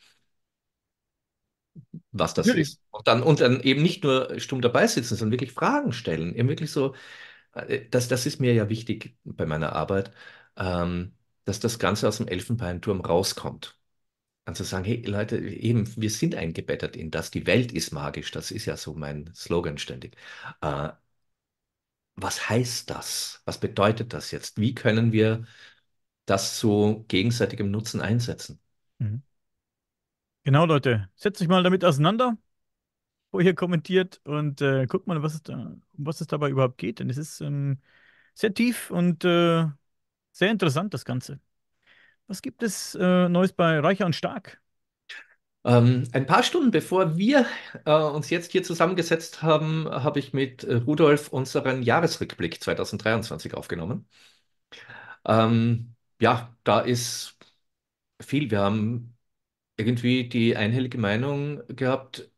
was das Natürlich. ist. Und dann, und dann eben nicht nur stumm dabei sitzen, sondern wirklich Fragen stellen. Eben wirklich so, äh, das, das ist mir ja wichtig bei meiner Arbeit, ähm, dass das Ganze aus dem Elfenbeinturm rauskommt. Und zu sagen, hey Leute, eben, wir sind eingebettet in das, die Welt ist magisch, das ist ja so mein Slogan ständig. Äh, was heißt das? Was bedeutet das jetzt? Wie können wir das zu gegenseitigem Nutzen einsetzen? Mhm. Genau, Leute. Setzt euch mal damit auseinander, wo ihr kommentiert und äh, guckt mal, was es da, um was es dabei überhaupt geht. Denn es ist ähm, sehr tief und äh, sehr interessant, das Ganze. Was gibt es äh, Neues bei Reicher und Stark? Ähm, ein paar Stunden bevor wir äh, uns jetzt hier zusammengesetzt haben, habe ich mit äh, Rudolf unseren Jahresrückblick 2023 aufgenommen. Ähm, ja, da ist viel. Wir haben irgendwie die einhellige Meinung gehabt,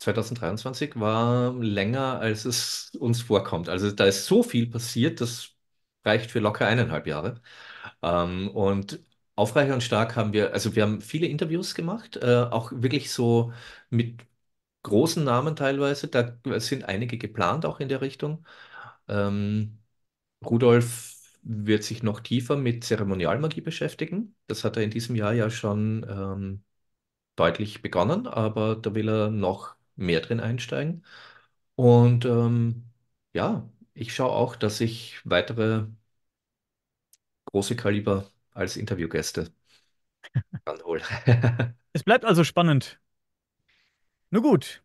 2023 war länger, als es uns vorkommt. Also da ist so viel passiert, das reicht für locker eineinhalb Jahre. Ähm, und Aufreicher und Stark haben wir, also wir haben viele Interviews gemacht, äh, auch wirklich so mit großen Namen teilweise. Da sind einige geplant auch in der Richtung. Ähm, Rudolf wird sich noch tiefer mit Zeremonialmagie beschäftigen. Das hat er in diesem Jahr ja schon ähm, deutlich begonnen, aber da will er noch mehr drin einsteigen. Und ähm, ja, ich schaue auch, dass ich weitere große Kaliber als Interviewgäste. Es bleibt also spannend. Nur gut,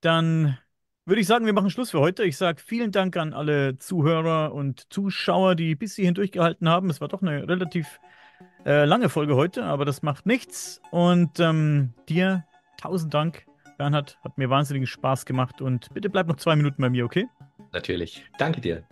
dann würde ich sagen, wir machen Schluss für heute. Ich sage vielen Dank an alle Zuhörer und Zuschauer, die bis hierhin durchgehalten haben. Es war doch eine relativ äh, lange Folge heute, aber das macht nichts. Und ähm, dir tausend Dank, Bernhard. Hat mir wahnsinnigen Spaß gemacht. Und bitte bleib noch zwei Minuten bei mir, okay? Natürlich. Danke dir.